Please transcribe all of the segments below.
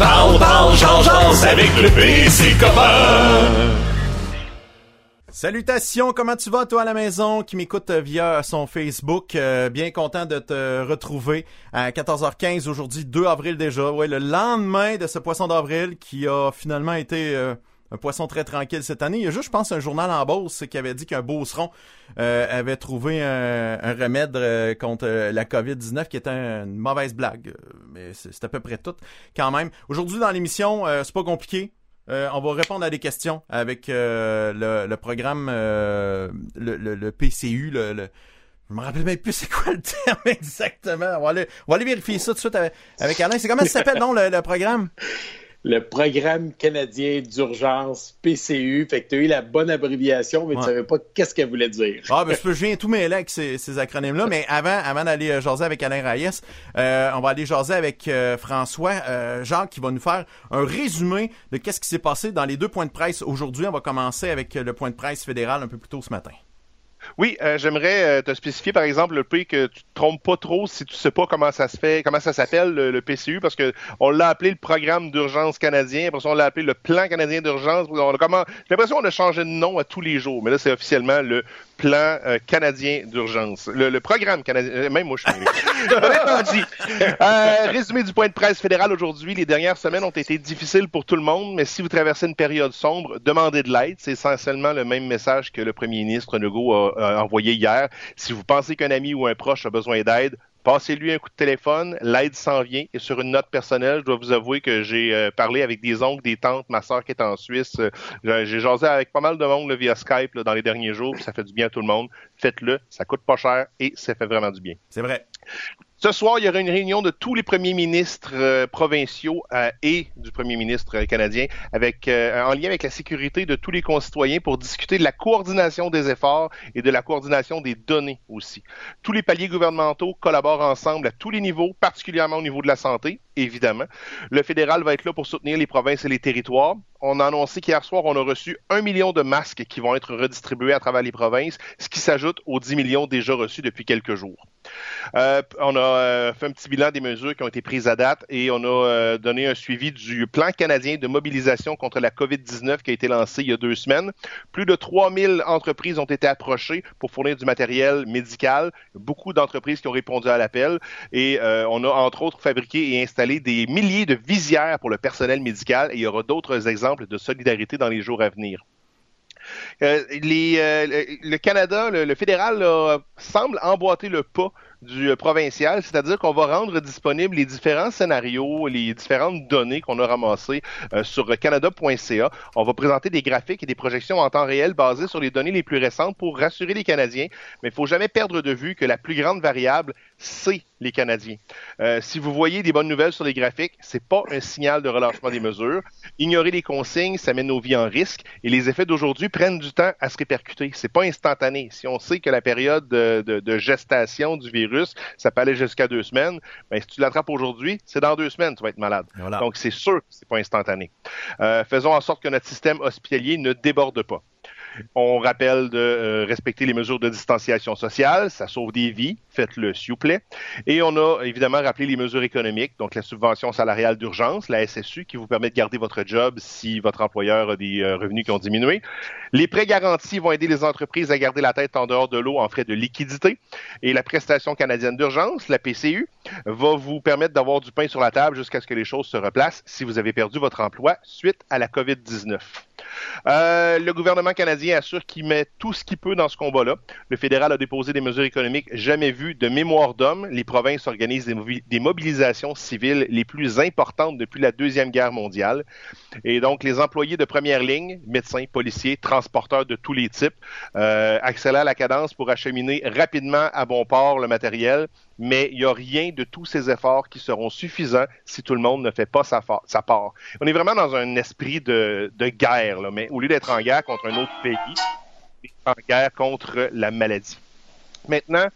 Parle, parle, avec le. Salutations, comment tu vas toi à la maison qui m'écoute via son Facebook? Euh, bien content de te retrouver à 14h15 aujourd'hui, 2 avril déjà. Ouais, le lendemain de ce poisson d'avril qui a finalement été euh, un poisson très tranquille cette année. Il y a juste, je pense, un journal en Beauce qui avait dit qu'un beauceron euh, avait trouvé un, remède contre la COVID-19 qui était une mauvaise blague. Mais c'est à peu près tout quand même. Aujourd'hui dans l'émission, c'est pas compliqué. Euh, on va répondre à des questions avec euh, le, programme, euh, le, PCU, le, je me rappelle même plus c'est quoi le terme exactement. On va aller, vérifier ça tout de suite avec, Alain. C'est comment ça s'appelle, non, le programme? Le programme canadien d'urgence PCU. Fait que tu as eu la bonne abréviation, mais tu savais pas qu'est-ce qu'elle voulait dire. Ah, ben, je peux, je viens tout mêler avec ces, acronymes-là, mais avant, avant d'aller euh, jaser avec Alain Reyes, euh, on va aller jaser avec euh, François Jacques qui va nous faire un résumé de qu'est-ce qui s'est passé dans les deux points de presse aujourd'hui. On va commencer avec le point de presse fédéral un peu plus tôt ce matin. Oui, euh, j'aimerais euh, te spécifier, par exemple, le prix que tu te trompes pas trop si tu sais pas comment ça se fait, comment ça s'appelle le, PCU, parce que on l'a appelé le programme d'urgence canadien, après ça on l'a appelé le plan canadien d'urgence. J'ai l'impression qu'on a changé de nom à tous les jours, mais là c'est officiellement le plan euh, canadien d'urgence. Le, programme canadien, euh, même moi je suis dit. Euh, résumé du point de presse fédéral aujourd'hui, les dernières semaines ont été difficiles pour tout le monde, mais si vous traversez une période sombre, demandez de l'aide. C'est essentiellement le même message que le premier ministre Legault a envoyé hier. Si vous pensez qu'un ami ou un proche a besoin d'aide, Passez-lui un coup de téléphone, l'aide s'en vient. Et sur une note personnelle, je dois vous avouer que j'ai euh, parlé avec des oncles, des tantes, ma soeur qui est en Suisse. Euh, j'ai jasé avec pas mal de monde via Skype dans les derniers jours, ça fait du bien à tout le monde. Faites-le, ça coûte pas cher et ça fait vraiment du bien. C'est vrai. Ce soir, il y aura une réunion de tous les premiers ministres euh, provinciaux euh, et du premier ministre canadien euh, en lien avec la sécurité de tous les concitoyens pour discuter de la coordination des efforts et de la coordination des données aussi. Tous les paliers gouvernementaux collaborent ensemble à tous les niveaux, particulièrement au niveau de la santé, évidemment. Le fédéral va être là pour soutenir les provinces et les territoires. On a annoncé qu'hier soir, on a reçu un million de masques qui vont être redistribués à travers les provinces, ce qui s'ajoute aux 10 millions déjà reçus depuis quelques jours. Euh, on a euh, fait un petit bilan des mesures qui ont été prises à date et on a euh, donné un suivi du plan canadien de mobilisation contre la COVID-19 qui a été lancé il y a deux semaines. Plus de 3000 entreprises ont été approchées pour fournir du matériel médical. Beaucoup d'entreprises qui ont répondu à l'appel et on a entre autres fabriqué et installé des milliers de visières pour le personnel médical et il y aura d'autres exemples de solidarité dans les jours à venir. Euh, euh, le Canada, le, fédéral, semble emboîter le pas du euh, provincial, c'est-à-dire qu'on va rendre disponibles les différents scénarios, les différentes données qu'on a ramassées sur canada.ca. On va présenter des graphiques et des projections en temps réel basées sur les données les plus récentes pour rassurer les Canadiens, mais il faut jamais perdre de vue que la plus grande variable, c'est les Canadiens. Euh, si vous voyez des bonnes nouvelles sur les graphiques, c'est pas un signal de relâchement des mesures. Ignorer les consignes, ça met nos vies en risque et les effets d'aujourd'hui prennent du temps à se répercuter. C'est pas instantané. Si on sait que la période de, gestation du virus, ça peut aller jusqu'à deux semaines, ben, si tu l'attrapes aujourd'hui, c'est dans deux semaines, tu vas être malade. Donc c'est sûr que c'est pas instantané. Euh, faisons en sorte que notre système hospitalier ne déborde pas. On rappelle de euh, respecter les mesures de distanciation sociale, ça sauve des vies, faites-le s'il vous plaît. Et on a évidemment rappelé les mesures économiques, donc la subvention salariale d'urgence, la SSU, qui vous permet de garder votre job si votre employeur a des euh, revenus qui ont diminué. Les prêts garantis vont aider les entreprises à garder la tête en dehors de l'eau en frais de liquidité. Et la prestation canadienne d'urgence, la PCU, va vous permettre d'avoir du pain sur la table jusqu'à ce que les choses se replacent si vous avez perdu votre emploi suite à la COVID-19. Euh, le gouvernement canadien assure qu'il met tout ce qu'il peut dans ce combat-là. Le fédéral a déposé des mesures économiques jamais vues de mémoire d'homme. Les provinces organisent des, mobilisations civiles les plus importantes depuis la Deuxième Guerre mondiale. Et donc, les employés de première ligne, médecins, policiers, transporteurs de tous les types, euh, accélèrent la cadence pour acheminer rapidement à bon port le matériel mais il n'y a rien de tous ces efforts qui seront suffisants si tout le monde ne fait pas sa, part. On est vraiment dans un esprit de, de guerre, là, mais au lieu d'être en guerre contre un autre pays, on est en guerre contre la maladie. Maintenant,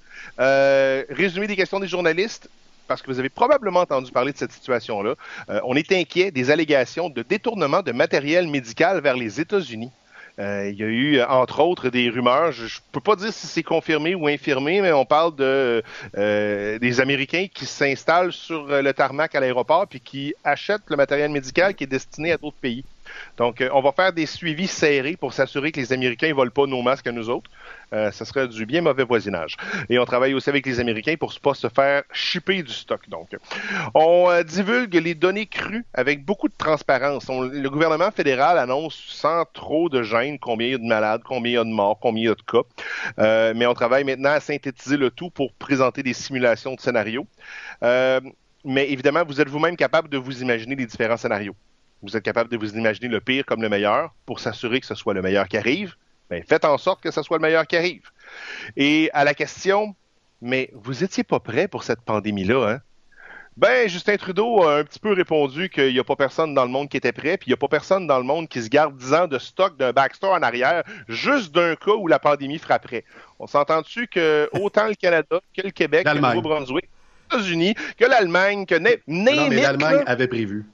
euh, résumé des questions des journalistes parce que vous avez probablement entendu parler de cette situation-là. Euh, on est inquiet des allégations de détournement de matériel médical vers les États-Unis. Euh, il y a eu, entre autres, des rumeurs. Je, ne peux pas dire si c'est confirmé ou infirmé, mais on parle de euh, des Américains qui s'installent sur le tarmac à l'aéroport puis qui achètent le matériel médical qui est destiné à d'autres pays. Donc, euh, on va faire des suivis serrés pour s'assurer que les Américains ne volent pas nos masques à nous autres. Euh, ça serait du bien mauvais voisinage. Et on travaille aussi avec les Américains pour ne pas se faire chipper du stock. Donc, on euh, divulgue les données crues avec beaucoup de transparence. le gouvernement fédéral annonce sans trop de gêne combien il y a de malades, combien il y a de morts, combien il y a de cas. Euh, mais on travaille maintenant à synthétiser le tout pour présenter des simulations de scénarios. mais évidemment, vous êtes vous-même capable de vous imaginer les différents scénarios vous êtes capable de vous imaginer le pire comme le meilleur pour s'assurer que ce soit le meilleur qui arrive, ben, faites en sorte que ce soit le meilleur qui arrive. Et à la question, mais vous étiez pas prêt pour cette pandémie-là, hein? Ben, Justin Trudeau a un petit peu répondu qu'il n'y a pas personne dans le monde qui était prêt, puis il n'y a pas personne dans le monde qui se garde 10 ans de stock d'un backstore en arrière, juste d'un cas où la pandémie frapperait. On s'entend dessus que autant le Canada que le Québec, que le Nouveau-Brunswick, les États-Unis, que l'Allemagne, que Non, mais l'Allemagne avait prévu.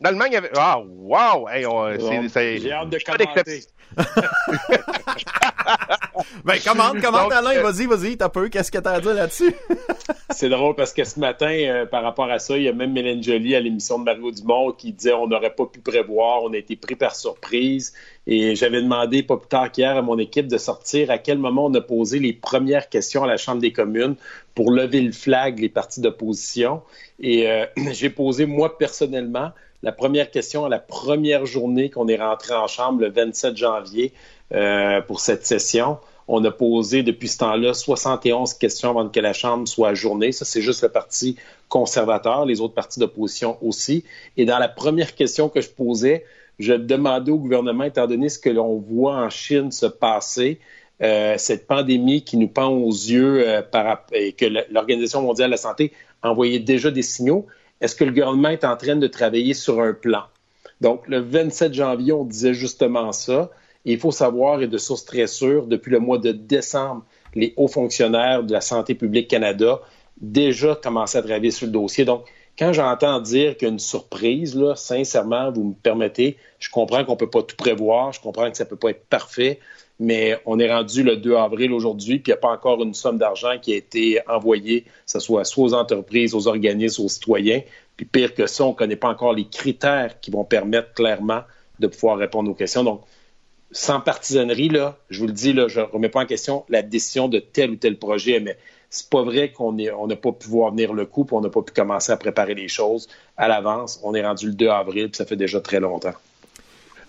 L'Allemagne avait. Ah, wow! Hey, J'ai hâte de commenter. ben, commande, commande, Alain, euh, vas-y, vas-y, t'as peu, qu'est-ce que t'as à dire là-dessus? c'est drôle parce que ce matin, euh, par rapport à ça, il y a même Mélène Joly à l'émission de Margot Dumont qui disait on n'aurait pas pu prévoir, on a été pris par surprise. Et j'avais demandé, pas plus tard qu'hier, à mon équipe de sortir à quel moment on a posé les premières questions à la Chambre des communes pour lever le flag les partis d'opposition. Et euh, j'ai posé, moi, personnellement, la première question à la première journée qu'on est rentré en chambre le 27 janvier euh, pour cette session. On a posé depuis ce temps-là 71 questions avant que la Chambre soit ajournée. Ça, c'est juste le Parti conservateur, les autres partis d'opposition aussi. Et dans la première question que je posais, je demandais au gouvernement, étant donné ce que l'on voit en Chine se passer, euh, cette pandémie qui nous pend aux yeux euh, par, et que l'Organisation mondiale de la santé envoyait déjà des signaux, est-ce que le gouvernement est en train de travailler sur un plan? Donc, le 27 janvier, on disait justement ça. il faut savoir, et de source très sûre, depuis le mois de décembre, les hauts fonctionnaires de la Santé publique Canada déjà commencé à travailler sur le dossier. Donc, quand j'entends dire qu'il y a une surprise, là, sincèrement, vous me permettez, je comprends qu'on ne peut pas tout prévoir, je comprends que ça ne peut pas être parfait, mais on est rendu le 2 avril aujourd'hui, puis il n'y a pas encore une somme d'argent qui a été envoyée, que ce soit soit aux entreprises, aux organismes, aux citoyens. Puis pire que ça, on ne connaît pas encore les critères qui vont permettre clairement de pouvoir répondre aux questions. Donc, sans partisanerie, je vous le dis, je ne remets pas en question la décision de tel ou tel projet, mais c'est pas vrai qu'on n'a pas pu voir venir le coup, puis on n'a pas pu commencer à préparer les choses à l'avance. On est rendu le 2 avril, puis ça fait déjà très longtemps.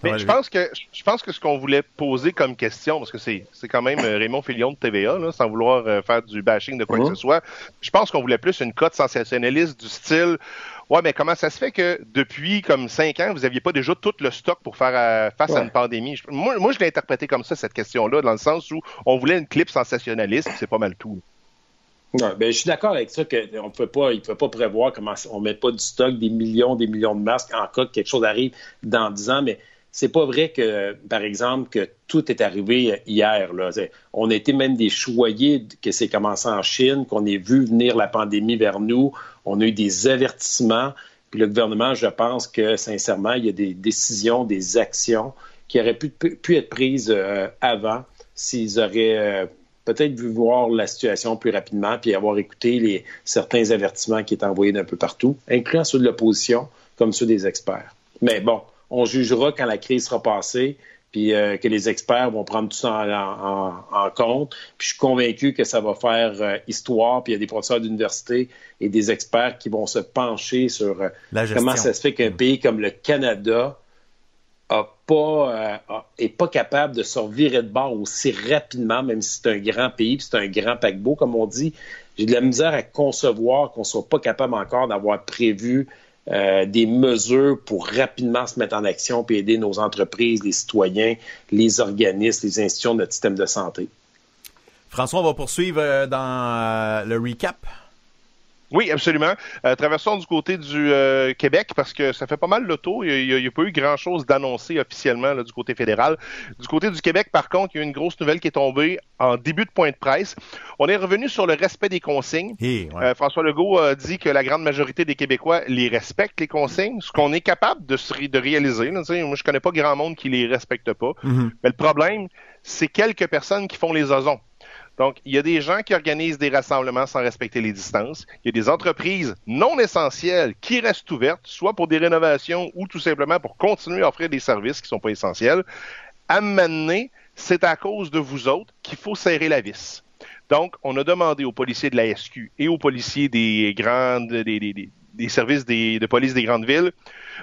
Mais je pense que je pense que ce qu'on voulait poser comme question, parce que c'est quand même euh, Raymond Filion de TVA, là, sans vouloir euh, faire du bashing de quoi que mhm. ce soit, je pense qu'on voulait plus une cote sensationnaliste du style Ouais, mais comment ça se fait que depuis comme cinq ans, vous n'aviez pas déjà tout le stock pour faire euh, face à une pandémie? Moi, moi je l'ai interprété comme ça, cette question-là, dans le sens où on voulait une clip sensationnaliste, c'est pas mal tout. ben, je suis d'accord avec ça qu'on ne peut pas, il peut pas prévoir comment on met pas du stock des millions, des millions de masques en cas que quelque chose arrive dans dix ans, mais c'est pas vrai que, par exemple, que tout est arrivé hier. On a été même des choyés que c'est commencé en Chine, qu'on ait vu venir la pandémie vers nous. On a eu des avertissements. Puis le gouvernement, je pense que, sincèrement, il y a des décisions, des actions qui auraient pu, être prises euh, avant s'ils auraient euh, peut-être vu voir la situation plus rapidement, puis avoir écouté les, certains avertissements qui étaient envoyés d'un peu partout, incluant ceux de l'opposition comme ceux des experts. Mais bon, on jugera quand la crise sera passée, puis euh, que les experts vont prendre tout ça en, compte. Puis je suis convaincu que ça va faire euh, histoire, puis il y a des professeurs d'université et des experts qui vont se pencher sur euh, comment ça se fait qu'un pays comme le Canada a pas, est pas capable de se revirer de bord aussi rapidement, même si c'est un grand pays, puis c'est un grand paquebot, comme on dit. J'ai de la misère à concevoir qu'on soit pas capable encore d'avoir prévu euh, des mesures pour rapidement se mettre en action et aider nos entreprises, les citoyens, les organismes, les institutions de notre système de santé. François, on va poursuivre euh, dans euh, le recap. Oui, absolument. Euh, traversons du côté du euh, Québec parce que ça fait pas mal le tour. Il n'y a, pas eu grand-chose d'annoncé officiellement là, du côté fédéral. Du côté du Québec, par contre, il y a eu une grosse nouvelle qui est tombée en début de point de presse. On est revenu sur le respect des consignes. Euh, François Legault a dit que la grande majorité des Québécois les respectent, les consignes, ce qu'on est capable de, de réaliser. Là, moi, je connais pas grand monde qui les respecte pas. Mm-hmm. Mais le problème, c'est quelques personnes qui font les ozons. Donc, il y a des gens qui organisent des rassemblements sans respecter les distances. Il y a des entreprises non essentielles qui restent ouvertes, soit pour des rénovations ou tout simplement pour continuer à offrir des services qui ne sont pas essentiels. À mener, c'est à cause de vous autres qu'il faut serrer la vis. Donc, on a demandé aux policiers de la SQ et aux policiers des grandes, des, services de police des grandes villes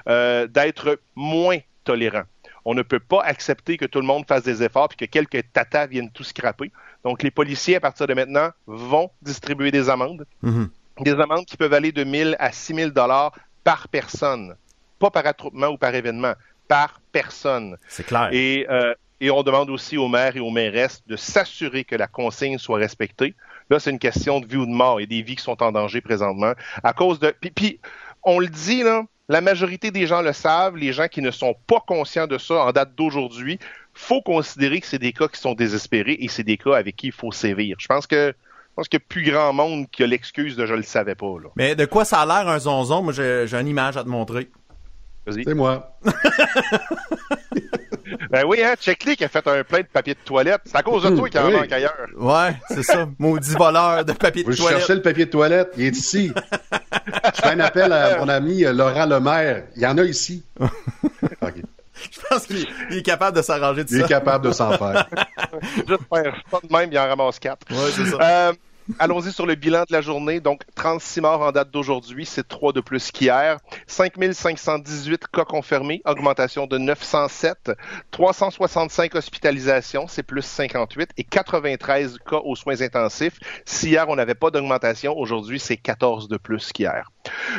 euh, d'être moins tolérants. On ne peut pas accepter que tout le monde fasse des efforts et que quelques tatas viennent tout scraper. Donc, les policiers, à partir de maintenant, vont distribuer des amendes. Mhm. Des amendes qui peuvent aller de 1000 à 6000 dollars par personne. Pas par attroupement ou par événement, par personne. C'est clair. Et, euh, et on demande aussi aux maires et aux mairesses de s'assurer que la consigne soit respectée. Là, c'est une question de vie ou de mort. Il y a des vies qui sont en danger présentement à cause de. Puis, puis on le dit, là, la majorité des gens le savent, les gens qui ne sont pas conscients de ça en date d'aujourd'hui, faut considérer que c'est des cas qui sont désespérés et c'est des cas avec qui il faut sévir. Je pense que je pense qu'il n'y a plus grand monde qui a l'excuse de je le savais pas. Là. Mais de quoi ça a l'air un zonzon? Moi, j'ai, une image à te montrer. Vas-y. C'est moi. ben oui, hein, Checkly qui a fait un plein de papier de toilette. C'est à cause de toi qu'il en manque ailleurs. Ouais, c'est ça. Maudit voleur de papier de toilette. Je cherchais le papier de toilette. Il est ici. Je fais un appel à mon ami euh, Laurent Lemaire. Il y en a ici. Je pense qu'il est capable de s'arranger de ça. Il est capable de s'en faire. J'espère. Pas de même, il en ramasse quatre. Ouais, c'est ça. Euh, Allons-y sur le bilan de la journée. Donc, 36 morts en date d'aujourd'hui, c'est 3 de plus qu'hier. 5518 cas confirmés, augmentation de 907. 365 hospitalisations, c'est plus 58. Et 93 cas aux soins intensifs. Si hier, on n'avait pas d'augmentation, aujourd'hui, c'est 14 de plus qu'hier.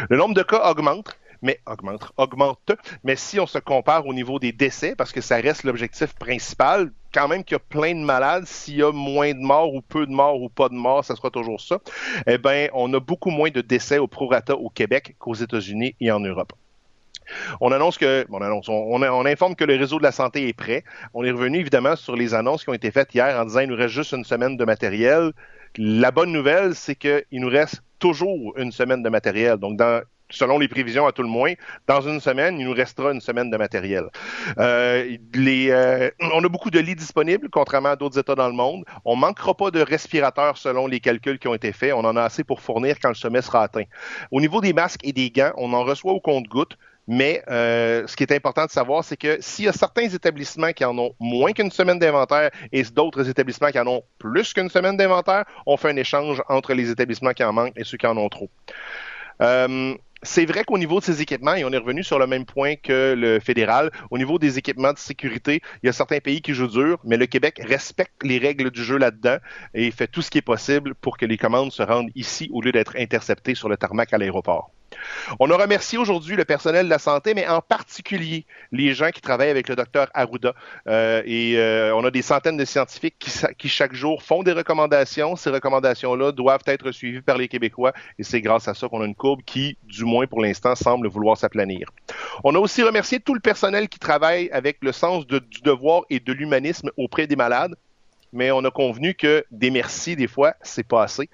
Le nombre de cas augmente mais augmente, augmente. Mais si on se compare au niveau des décès, parce que ça reste l'objectif principal, quand même qu'il y a plein de malades, s'il y a moins de morts ou peu de morts ou pas de morts, ça sera toujours ça. Eh bien, on a beaucoup moins de décès au prorata au Québec qu'aux États-Unis et en Europe. On annonce que, on, annonce, on, informe que le réseau de la santé est prêt. On est revenu évidemment sur les annonces qui ont été faites hier en disant il nous reste juste une semaine de matériel. La bonne nouvelle, c'est qu'il nous reste toujours une semaine de matériel. Donc, dans selon les prévisions à tout le moins, dans une semaine, il nous restera une semaine de matériel. Euh, euh, on a beaucoup de lits disponibles, contrairement à d'autres États dans le monde. On manquera pas de respirateurs selon les calculs qui ont été faits. On en a assez pour fournir quand le sommet sera atteint. Au niveau des masques et des gants, on en reçoit au compte-gouttes. Mais euh, ce qui est important de savoir, c'est que s'il y a certains établissements qui en ont moins qu'une semaine d'inventaire et d'autres établissements qui en ont plus qu'une semaine d'inventaire, on fait un échange entre les établissements qui en manquent et ceux qui en ont trop. C'est vrai qu'au niveau de ces équipements, et on est revenu sur le même point que le fédéral, au niveau des équipements de sécurité, il y a certains pays qui jouent dur, mais le Québec respecte les règles du jeu là-dedans et fait tout ce qui est possible pour que les commandes se rendent ici au lieu d'être interceptées sur le tarmac à l'aéroport. On a remercié aujourd'hui le personnel de la santé, mais en particulier les gens qui travaillent avec le docteur Arruda. Euh, et euh, on a des centaines de scientifiques qui, chaque jour font des recommandations. Ces recommandations-là doivent être suivies par les Québécois et c'est grâce à ça qu'on a une courbe qui, du moins pour l'instant, semble vouloir s'aplanir. On a aussi remercié tout le personnel qui travaille avec le sens du devoir et de l'humanisme auprès des malades mais on a convenu que des merci, des fois, c'est pas assez.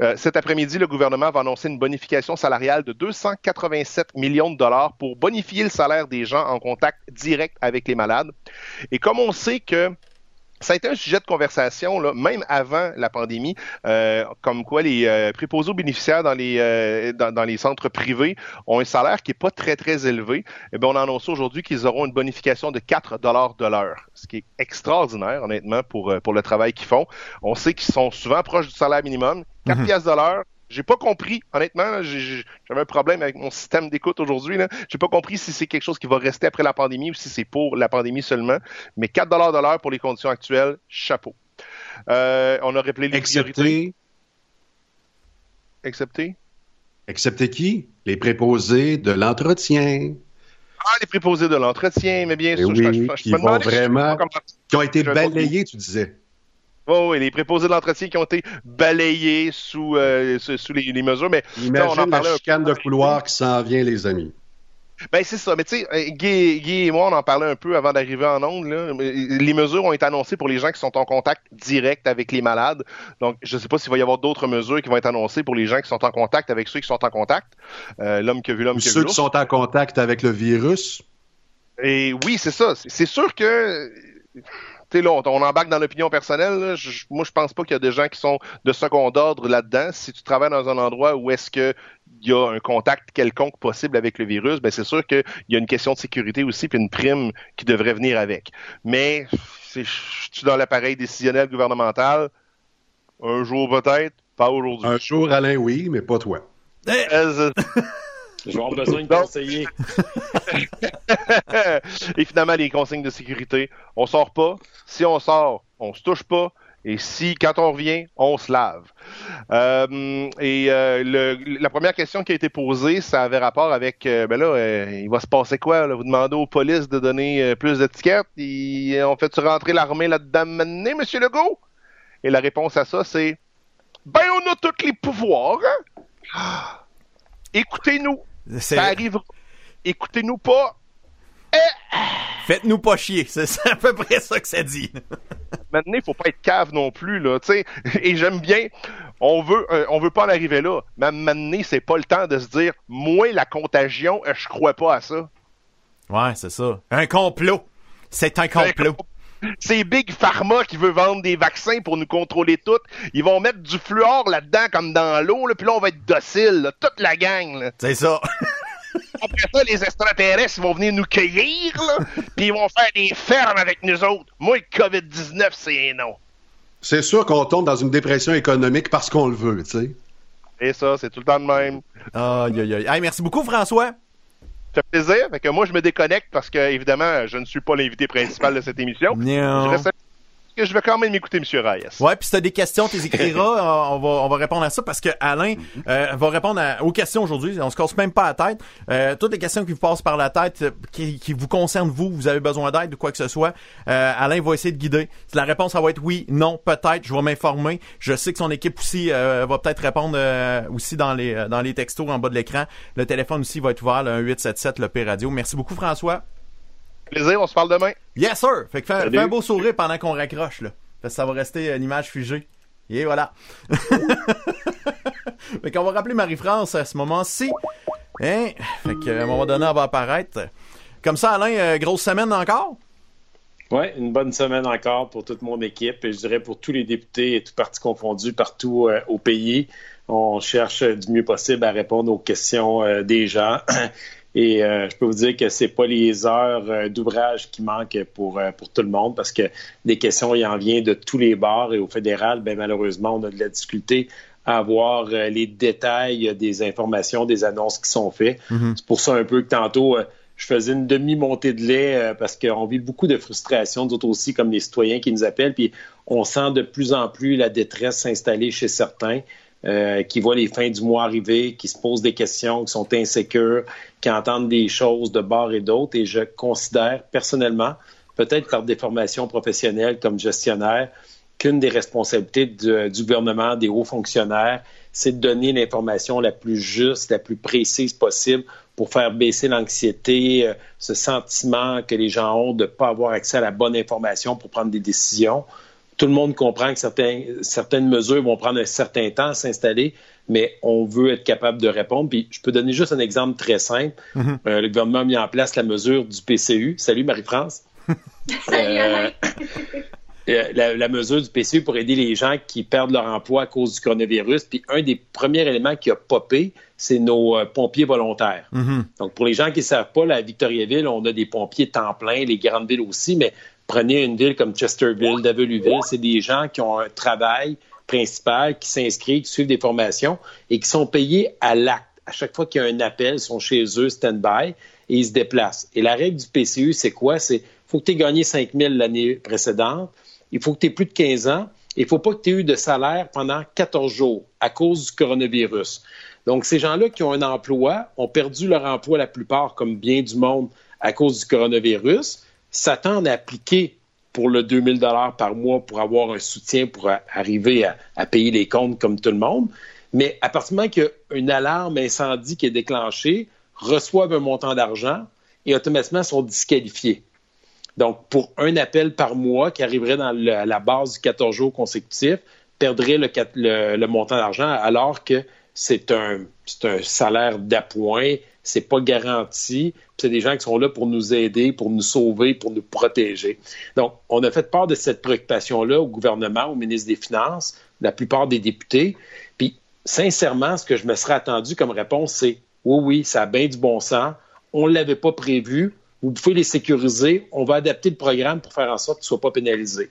Euh, cet après-midi, le gouvernement va annoncer une bonification salariale de 287 millions de dollars pour bonifier le salaire des gens en contact direct avec les malades. Et comme on sait que ça a été un sujet de conversation, là, même avant la pandémie, euh, comme quoi les euh, préposés aux bénéficiaires dans les, euh, dans, les centres privés ont un salaire qui est pas très, très élevé. Eh bien, on annonce aujourd'hui qu'ils auront une bonification de 4 dollars de l'heure, ce qui est extraordinaire, honnêtement, pour, pour le travail qu'ils font. On sait qu'ils sont souvent proches du salaire minimum. 4 mhm. piastres de l'heure, j'ai pas compris, honnêtement, j'avais un problème avec mon système d'écoute aujourd'hui. J'ai pas compris si c'est quelque chose qui va rester après la pandémie ou si c'est pour la pandémie seulement. Mais 4 de l'heure pour les conditions actuelles, chapeau. Euh, on a rappelé les Excepté... Excepté? Excepté qui? Les préposés de l'entretien. Ah, les préposés de l'entretien, mais bien eh sûr, je, je, qui vont vraiment, qui ont été balayés, tu disais. Oh, oui, les préposés de l'entretien qui ont été balayés sous, euh, sous les, les, mesures. Mais Imagine on en parlait la chicane de couloir qui s'en vient, les amis. Ben c'est ça, mais tu sais, euh, Guy, Guy, et moi, on en parlait un peu avant d'arriver en ondes. Les mesures ont été annoncées pour les gens qui sont en contact direct avec les malades. Donc, je ne sais pas s'il va y avoir d'autres mesures qui vont être annoncées pour les gens qui sont en contact avec ceux qui sont en contact. Euh, l'homme qui a vu l'homme qui a vu Ceux qui sont en contact avec le virus. Et oui, c'est ça. C'est sûr que Là, on, on, embarque dans l'opinion personnelle. Là. Je, moi, je pense pas qu'il y a des gens qui sont de second ordre là-dedans. Si tu travailles dans un endroit où est-ce que il y a un contact quelconque possible avec le virus, ben c'est sûr qu'il y a une question de sécurité aussi, puis une prime qui devrait venir avec. Mais je suis dans l'appareil décisionnel gouvernemental. Un jour peut-être, pas aujourd'hui. Un jour, Alain, oui, mais pas toi. Je vais avoir besoin de conseiller. Et finalement, les consignes de sécurité. On sort pas. Si on sort, on se touche pas. Et si, quand on revient, on se lave. Euh, et euh, le, la première question qui a été posée, ça avait rapport avec, euh, ben là, il va se passer quoi? Là? Vous demandez aux polices de donner plus d'étiquettes? On fait-tu rentrer l'armée là-dedans maintenant, Monsieur Legault? Et la réponse à ça, c'est, ben on a tous les pouvoirs. Hein? Écoutez-nous. Ça arrive. Écoutez-nous pas. Eh! Faites-nous pas chier, c'est à peu près ça que ça dit. Maintenant, il faut pas être cave non plus là. Et j'aime bien, on veut, euh, on veut pas en arriver là. Mais maintenant, c'est pas le temps de se dire, moi la contagion, euh, je crois pas à ça. Ouais, c'est ça. Un complot. C'est un complot. C'est Big Pharma qui veut vendre des vaccins pour nous contrôler toutes. Ils vont mettre du fluor là-dedans comme dans l'eau, là, puis là on va être docile, toute la gang. C'est ça. Après ça, les extraterrestres vont venir nous cueillir, là, puis ils vont faire des fermes avec nous autres. Moi, le COVID-19, c'est non. C'est sûr qu'on tombe dans une dépression économique parce qu'on le veut, tu sais. Et ça, c'est tout le temps de même. Aïe, aïe, aïe. Hey, merci beaucoup, François. Fait plaisir. Fait que moi, je me déconnecte parce que, évidemment, je ne suis pas l'invité principal de cette émission. Non. Je reste que je vais quand même écouter M. Reyes. Ouais, puis si t'as des questions, tu écriras, on va on va répondre à ça parce que Alain euh, va répondre aux questions aujourd'hui. On se casse même pas la tête. Euh, toutes les questions qui vous passent par la tête, euh, qui, qui vous concernent vous, vous avez besoin d'aide ou quoi que ce soit, euh, Alain va essayer de guider. Si la réponse ça va être oui, non, peut-être, je vais m'informer. Je sais que son équipe aussi euh, va peut-être répondre aussi dans les dans les textos en bas de l'écran. Le téléphone aussi va être ouvert, le 1877 le P radio. Merci beaucoup François. Plaisir, on se parle demain. Yes, sir. Fait que fais, fais un beau sourire pendant qu'on raccroche, là. Parce que ça va rester une image figée. Et voilà. fait qu'on va rappeler Marie-France à ce moment-ci. Hein? Fait qu'à un moment donné, elle va apparaître. Comme ça, Alain, euh, grosse semaine encore? Oui, une bonne semaine encore pour toute mon équipe et je dirais pour tous les députés et tout partis confondus partout euh, au pays. On cherche du mieux possible à répondre aux questions euh, des gens. Et euh, je peux vous dire que c'est pas les heures euh, d'ouvrage qui manquent pour, euh, pour tout le monde parce que des questions, il en vient de tous les bords et au fédéral, ben, malheureusement, on a de la difficulté à avoir les détails des informations, des annonces qui sont faites. Mm-hmm. C'est pour ça un peu que tantôt, je faisais une demi-montée de lait parce qu'on vit beaucoup de frustration, d'autres aussi, comme les citoyens qui nous appellent, puis on sent de plus en plus la détresse s'installer chez certains. Euh, qui voient les fins du mois arriver, qui se posent des questions, qui sont insécures, qui entendent des choses de bord et d'autre. Et je considère personnellement, peut-être par des formations professionnelles comme gestionnaire, qu'une des responsabilités du, gouvernement, des hauts fonctionnaires, c'est de donner l'information la plus juste, la plus précise possible pour faire baisser l'anxiété, euh, ce sentiment que les gens ont de ne pas avoir accès à la bonne information pour prendre des décisions tout le monde comprend que certains, certaines mesures vont prendre un certain temps à s'installer, mais on veut être capable de répondre. Puis je peux donner juste un exemple très simple. Mhm. Euh, le gouvernement a mis en place la mesure du PCU. Salut Marie-France. Salut Alain. Euh, la, la, mesure du PCU pour aider les gens qui perdent leur emploi à cause du coronavirus. Puis un des premiers éléments qui a popé, c'est nos euh, pompiers volontaires. Mhm. Donc pour les gens qui ne savent pas, la Victoriaville, on a des pompiers temps plein, les grandes villes aussi, mais prenez une ville comme Chesterville, Daveluville, c'est des gens qui ont un travail principal, qui s'inscrivent, qui suivent des formations et qui sont payés à l'acte. À chaque fois qu'il y a un appel, ils sont chez eux, stand-by, et ils se déplacent. Et la règle du PCU, c'est quoi? C'est faut que tu aies gagné 5 000 l'année précédente, il faut que tu aies plus de 15 ans, il faut pas que tu aies eu de salaire pendant 14 jours à cause du coronavirus. Donc, ces gens-là qui ont un emploi ont perdu leur emploi la plupart, comme bien du monde, à cause du coronavirus s'attendent à appliquer pour le 2000 dollars par mois pour avoir un soutien pour arriver à, payer les comptes comme tout le monde. Mais à partir du moment qu'il y a une alarme incendie qui est déclenchée, reçoivent un montant d'argent et automatiquement sont disqualifiés. Donc, pour un appel par mois qui arriverait dans la base du 14 jours consécutifs, perdrait le, montant d'argent alors que c'est un salaire d'appoint, c'est pas garanti, c'est des gens qui sont là pour nous aider, pour nous sauver, pour nous protéger. Donc, on a fait part de cette préoccupation-là au gouvernement, au ministre des Finances, la plupart des députés. Puis, sincèrement, ce que je me serais attendu comme réponse, c'est oui, oui, ça a bien du bon sens. On ne l'avait pas prévu. Vous pouvez les sécuriser. On va adapter le programme pour faire en sorte qu'ils ne soient pas pénalisés.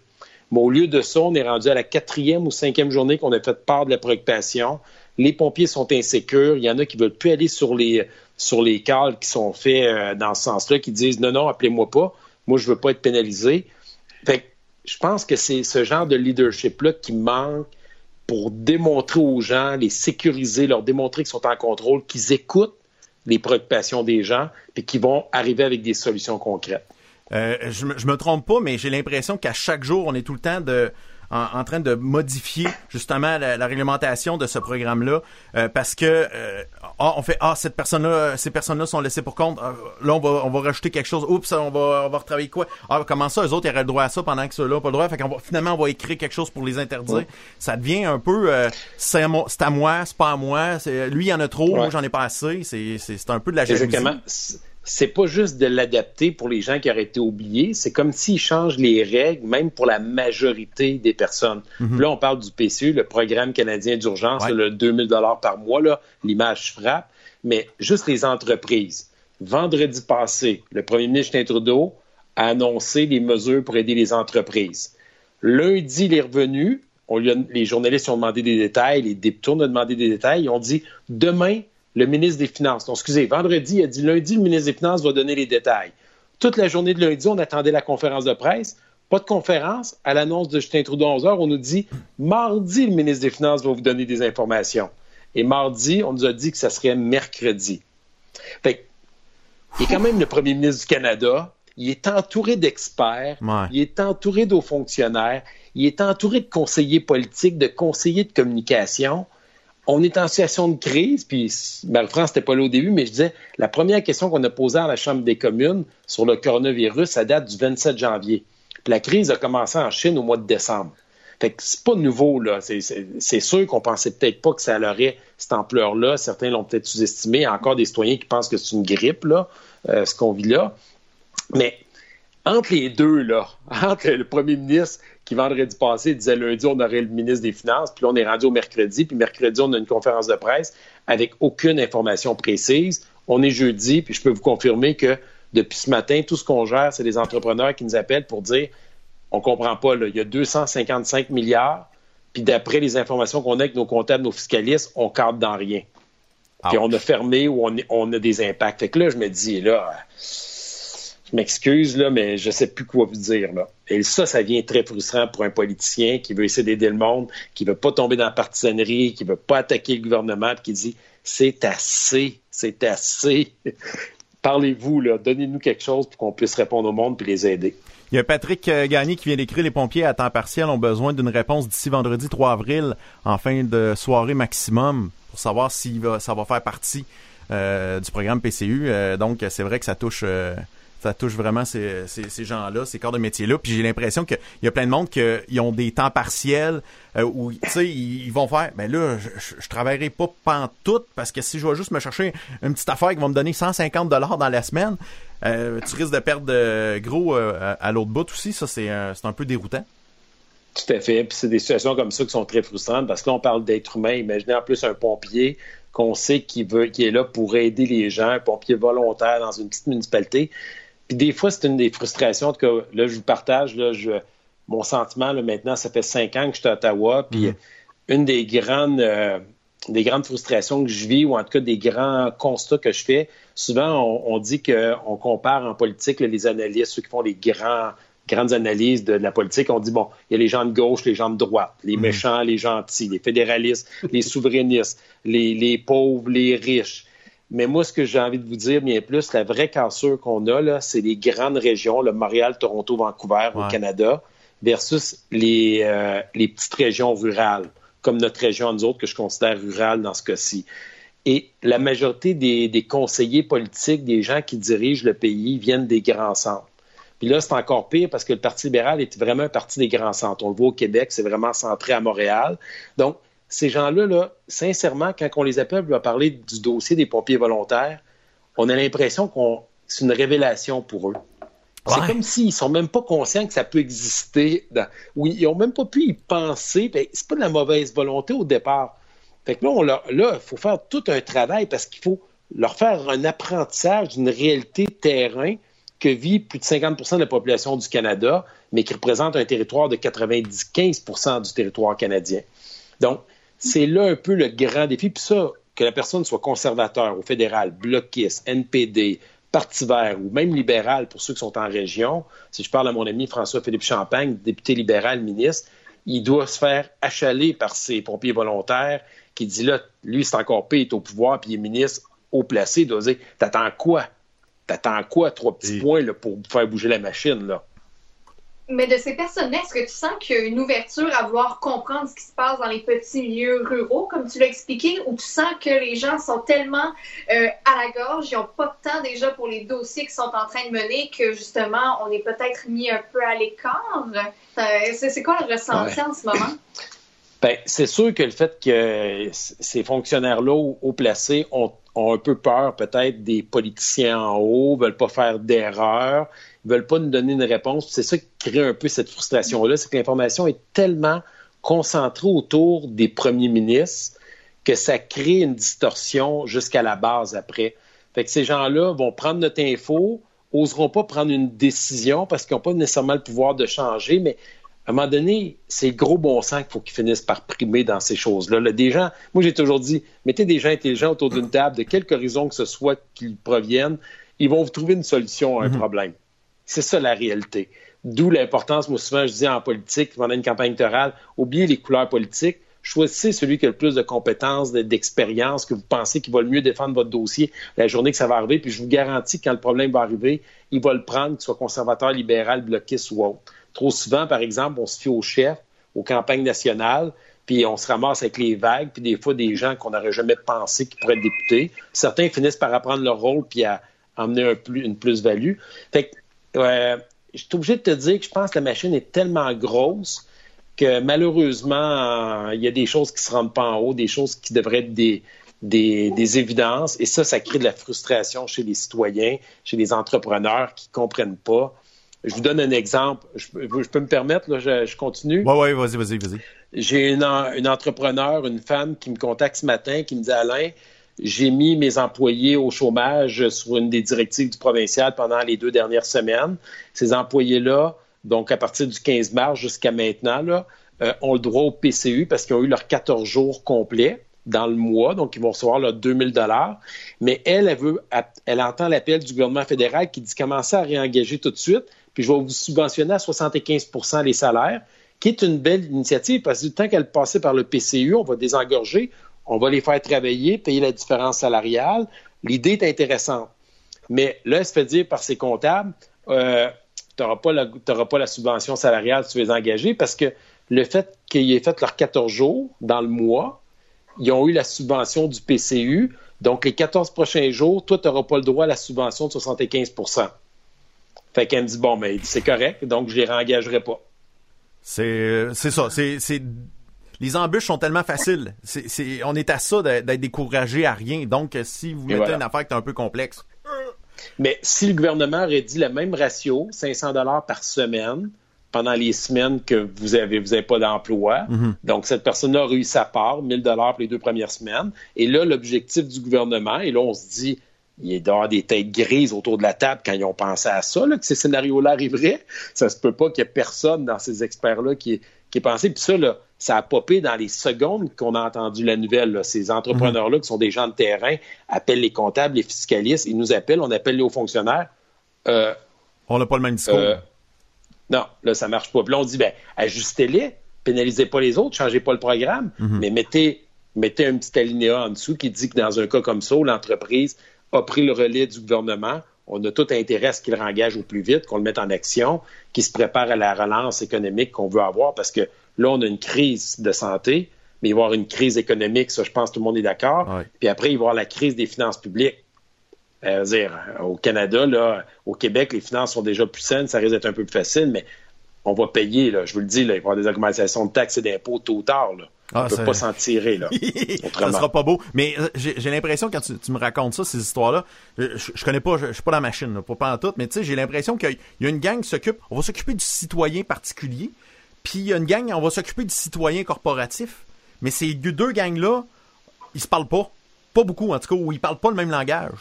Mais au lieu de ça, on est rendu à la quatrième ou cinquième journée qu'on a fait part de la préoccupation. Les pompiers sont insécures. Il y en a qui ne veulent plus aller sur les, sur les cales qui sont faits euh, dans ce sens-là, qui disent non, non, appelez-moi pas. Moi, je ne veux pas être pénalisé. Je pense que c'est ce genre de leadership-là qui manque pour démontrer aux gens, les sécuriser, leur démontrer qu'ils sont en contrôle, qu'ils écoutent les préoccupations des gens et qu'ils vont arriver avec des solutions concrètes. Euh, je, me, me trompe pas, mais j'ai l'impression qu'à chaque jour, on est tout le temps de en, train de modifier justement la, réglementation de ce programme-là euh, parce que euh, ah, on fait ah cette personne-là, ces personnes-là sont laissées pour compte. Ah, là on va on va rajouter quelque chose. Oups, on va on va retravailler quoi? Ah comment ça, eux autres ils auraient le droit à ça pendant que ceux-là pas le droit. Fait qu'on va finalement on va écrire quelque chose pour les interdire. Ça devient un peu euh, c'est à moi, c'est pas à moi. Lui il y en a trop, moi j'en ai pas assez. C'est c'est un peu de la jalousie. Exactement c'est pas juste de l'adapter pour les gens qui auraient été oubliés, c'est comme s'ils changent les règles, même pour la majorité des personnes. Mhm. Là, on parle du PCU, le Programme canadien d'urgence, le 2000 dollars par mois, l'image frappe, mais juste les entreprises. Vendredi passé, le premier ministre Trudeau a annoncé des mesures pour aider les entreprises. Lundi, il est revenu, on les journalistes ont demandé des détails, les députés ont demandé des détails, ils ont dit demain, le ministre des Finances. Donc, excusez, vendredi, il a dit lundi, le ministre des Finances va donner les détails. Toute la journée de lundi, on attendait la conférence de presse. Pas de conférence. À l'annonce de Justin Trudeau 11 heures, on nous dit mardi, le ministre des Finances va vous donner des informations. Et mardi, on nous a dit que ça serait mercredi. Fait il est quand même le premier ministre du Canada. Il est entouré d'experts. Il est entouré d'hauts fonctionnaires. Il est entouré de conseillers politiques, de conseillers de communication on est en situation de crise, puis Marie-France n'était pas là au début, mais je disais, la première question qu'on a posée à la Chambre des communes sur le coronavirus, ça date du 27 janvier. Puis la crise a commencé en Chine au mois de décembre. Fait que c'est pas nouveau, là. C'est sûr qu'on pensait peut-être pas que ça aurait cette ampleur-là. Certains l'ont peut-être sous-estimé. Il y a encore des citoyens qui pensent que c'est une grippe, là, euh, ce qu'on vit là. Mais entre les deux, là, entre le premier ministre qui vendredi passé disait lundi, on aurait le ministre des Finances, puis là, on est rendu au mercredi, puis mercredi, on a une conférence de presse avec aucune information précise. On est jeudi, puis je peux vous confirmer que depuis ce matin, tout ce qu'on gère, c'est des entrepreneurs qui nous appellent pour dire on comprend pas, là, il y a 255 milliards, puis d'après les informations qu'on a avec nos comptables, nos fiscalistes, on cadre dans rien. Puis on a fermé ou on, on, a des impacts. Fait que là, je me dis, là, m'excuse, là, mais je sais plus quoi vous dire. Et ça, ça vient très frustrant pour un politicien qui veut essayer d'aider le monde, qui veut pas tomber dans la partisanerie, qui veut pas attaquer le gouvernement, qui dit c'est assez, c'est assez. Parlez-vous, donnez-nous quelque chose pour qu'on puisse répondre au monde puis les aider. Il y a Patrick euh, Gagné qui vient d'écrire Les pompiers à temps partiel ont besoin d'une réponse d'ici vendredi 3 avril en fin de soirée maximum pour savoir si ça va faire partie euh, du programme PCU. Euh, donc, c'est vrai que ça touche ça touche vraiment ces, gens-là, ces corps de métier-là. Puis j'ai l'impression qu'il y a plein de monde qui ont des temps partiels euh, où, tu sais, ils, vont faire, ben là, je, je, travaillerai pas pantoute parce que si je vais juste me chercher une petite affaire qui va me donner 150 dollars dans la semaine, euh, tu risques de perdre de gros euh, à, l'autre bout aussi. Ça, c'est un peu déroutant. Tout à fait. Puis c'est des situations comme ça qui sont très frustrantes parce que là, on parle d'être humain. Imaginez en plus un pompier qu'on sait qui veut, qui est là pour aider les gens, un pompier volontaire dans une petite municipalité. Puis des fois, c'est une des frustrations. En tout cas, là, je vous partage, là, je, mon sentiment, là, maintenant, ça fait cinq ans que je suis à Ottawa. Puis mm-hmm. une des grandes, euh, des grandes frustrations que je vis, ou en tout cas des grands constats que je fais, souvent, on, dit qu'on compare en politique les analystes, ceux qui font les grands grandes analyses de, la politique, on dit, bon, il y a les gens de gauche, les gens de droite, les mm-hmm. méchants, les gentils, les fédéralistes, les souverainistes, les, les pauvres, les riches. Mais moi, ce que j'ai envie de vous dire bien plus, la vraie cassure qu'on a, là, c'est les grandes régions, le Montréal, Toronto, Vancouver au Canada, versus les, euh, les petites régions rurales, comme notre région, nous autres, que je considère rurale dans ce cas-ci. Et la majorité des, des, conseillers politiques, des gens qui dirigent le pays, viennent des grands centres. Puis là, c'est encore pire parce que le Parti libéral est vraiment un parti des grands centres. On le voit au Québec, c'est vraiment centré à Montréal. Donc, ces gens-là, là, sincèrement, quand on les appelle pour parler du dossier des pompiers volontaires, on a l'impression qu'on c'est une révélation pour eux. C'est comme s'ils sont même pas conscients que ça peut exister. Oui, ils ont même pas pu y penser. Ben, c'est pas de la mauvaise volonté au départ. Fait que là, il faut faire tout un travail parce qu'il faut leur faire un apprentissage d'une réalité terrain que vit plus de 50% de la population du Canada, mais qui représente un territoire de 95% du territoire canadien. Donc, c'est là un peu le grand défi. Puis ça, que la personne soit conservateur au fédéral, bloquiste, NPD, Parti vert ou même libéral pour ceux qui sont en région, si je parle à mon ami François-Philippe Champagne, député libéral, ministre, il doit se faire achaler par ses pompiers volontaires qui dit là, lui, c'est encore pire, il est au pouvoir, puis il est ministre haut placé, il doit dire T'attends quoi? T'attends quoi, trois petits points là, pour faire bouger la machine, là? Mais de ces personnes-là, est-ce que tu sens qu'il y a une ouverture à vouloir comprendre ce qui se passe dans les petits milieux ruraux, comme tu l'as expliqué, ou tu sens que les gens sont tellement euh, à la gorge, ils n'ont pas de temps déjà pour les dossiers qu'ils sont en train de mener, que justement, on est peut-être mis un peu à l'écart? Euh, c'est quoi le ressenti en ce moment? Ben, c'est sûr que le fait que ces fonctionnaires-là haut placés ont, un peu peur peut-être des politiciens en haut, veulent pas faire d'erreurs veulent pas nous donner une réponse. C'est ça qui crée un peu cette frustration-là, c'est que l'information est tellement concentrée autour des premiers ministres que ça crée une distorsion jusqu'à la base après. Fait que ces gens-là vont prendre notre info, oseront pas prendre une décision parce qu'ils n'ont pas nécessairement le pouvoir de changer, mais à un moment donné, c'est le gros bon sens qu'il faut qu'ils finissent par primer dans ces choses-là. Là, des gens, moi j'ai toujours dit, mettez des gens intelligents autour d'une table, de quelque horizon que ce soit qu'ils proviennent, ils vont vous trouver une solution à un mm-hmm. problème. C'est ça la réalité. D'où l'importance, moi souvent je dis en politique, pendant une campagne électorale, oubliez les couleurs politiques, choisissez celui qui a le plus de compétences, d'expérience, que vous pensez qu'il va le mieux défendre votre dossier la journée que ça va arriver. Puis je vous garantis que quand le problème va arriver, il va le prendre, qu'il soit conservateur, libéral, bloquiste ou autre. Trop souvent, par exemple, on se fie au chef, aux campagnes nationales, puis on se ramasse avec les vagues, puis des fois des gens qu'on n'aurait jamais pensé qui pourraient être députés. Certains finissent par apprendre leur rôle puis à emmener une plus-value. Fait que je suis obligé de te dire que je pense que la machine est tellement grosse que malheureusement, il y a des choses qui ne se rendent pas en haut, des choses qui devraient être des, des, évidences. Et ça, ça crée de la frustration chez les citoyens, chez les entrepreneurs qui ne comprennent pas. Je vous donne un exemple. Je, peux me permettre, là, je, continue? Oui, oui, vas-y, vas-y, vas-y. J'ai une, une entrepreneur, une femme qui me contacte ce matin, qui me dit Alain, j'ai mis mes employés au chômage sur une des directives du provincial pendant les deux dernières semaines. Ces employés-là, donc à partir du 15 mars jusqu'à maintenant, là, euh, ont le droit au PCU parce qu'ils ont eu leurs 14 jours complets dans le mois, donc ils vont recevoir leurs 2000 dollars. Mais elle, elle veut, elle entend l'appel du gouvernement fédéral qui dit commencez à réengager tout de suite, puis je vais vous subventionner à 75% les salaires, qui est une belle initiative parce que temps qu'elle passait par le PCU, on va désengorger, on va les faire travailler, payer la différence salariale. L'idée est intéressante. Mais là, elle se fait dire par ses comptables, euh, tu n'auras pas, la subvention salariale si tu es engagé parce que le fait qu'ils aient fait leurs 14 jours dans le mois, ils ont eu la subvention du PCU. Donc, les 14 prochains jours, toi, tu n'auras pas le droit à la subvention de 75 Fait qu'elle me dit, bon, mais c'est correct, donc je les réengagerai pas. C'est ça. C'est les embûches sont tellement faciles. on est à ça d'être découragé à rien. Donc, si vous mettez une affaire qui est un peu complexe. Mais si le gouvernement aurait dit le même ratio, 500 dollars par semaine, pendant les semaines que vous avez vous avez pas d'emploi. Mhm. Donc, cette personne-là a eu sa part, 1000 dollars pour les deux premières semaines. Et là, l'objectif du gouvernement, et là, on se dit, il y avoir des têtes grises autour de la table quand ils ont pensé à ça, que ces scénarios-là arriveraient. Ça se peut pas qu'il y ait personne dans ces experts-là qui, qui ait pensé. Puis ça, là, ça a popé dans les secondes qu'on a entendu la nouvelle. Ces entrepreneurs-là, qui sont des gens de terrain, appellent les comptables, les fiscalistes, ils nous appellent, on appelle les hauts fonctionnaires. Euh, on n'a pas le même discours. Euh, non, là, ça marche pas. Puis là, on dit, ben, ajustez-les, pénalisez pas les autres, changez pas le programme, mhm. mais mettez mettez un petit alinéa en dessous qui dit que dans un cas comme ça, l'entreprise a pris le relais du gouvernement, on a tout intérêt à ce qu'il rengage au plus vite, qu'on le mette en action, qu'il se prépare à la relance économique qu'on veut avoir, parce que là, on a une crise de santé, mais il va y avoir une crise économique, ça, je pense que tout le monde est d'accord. Puis après, il va y avoir la crise des finances publiques. Euh, dire, au Canada, là, au Québec, les finances sont déjà plus saines, ça risque d'être un peu plus facile, mais on va payer, là, je vous le dis, là, il va y avoir des augmentations de taxes et d'impôts tôt ou tard. Là. Ah, on peut ça- pas s'en tirer. Là. ça sera pas beau. Mais euh, j'ai l'impression, quand tu, tu me racontes ça, ces histoires-là, je, je connais pas, je, je suis pas dans la machine, là, pas, pas en tout, mais tu sais, j'ai l'impression qu'il y a- une gang qui s'occupe, on va s'occuper du citoyen particulier, puis il y a une gang, on va s'occuper du citoyen corporatif, mais ces deux deux gangs-là, ils se parlent pas. Pas beaucoup, en tout cas, ou ils parlent pas le même langage.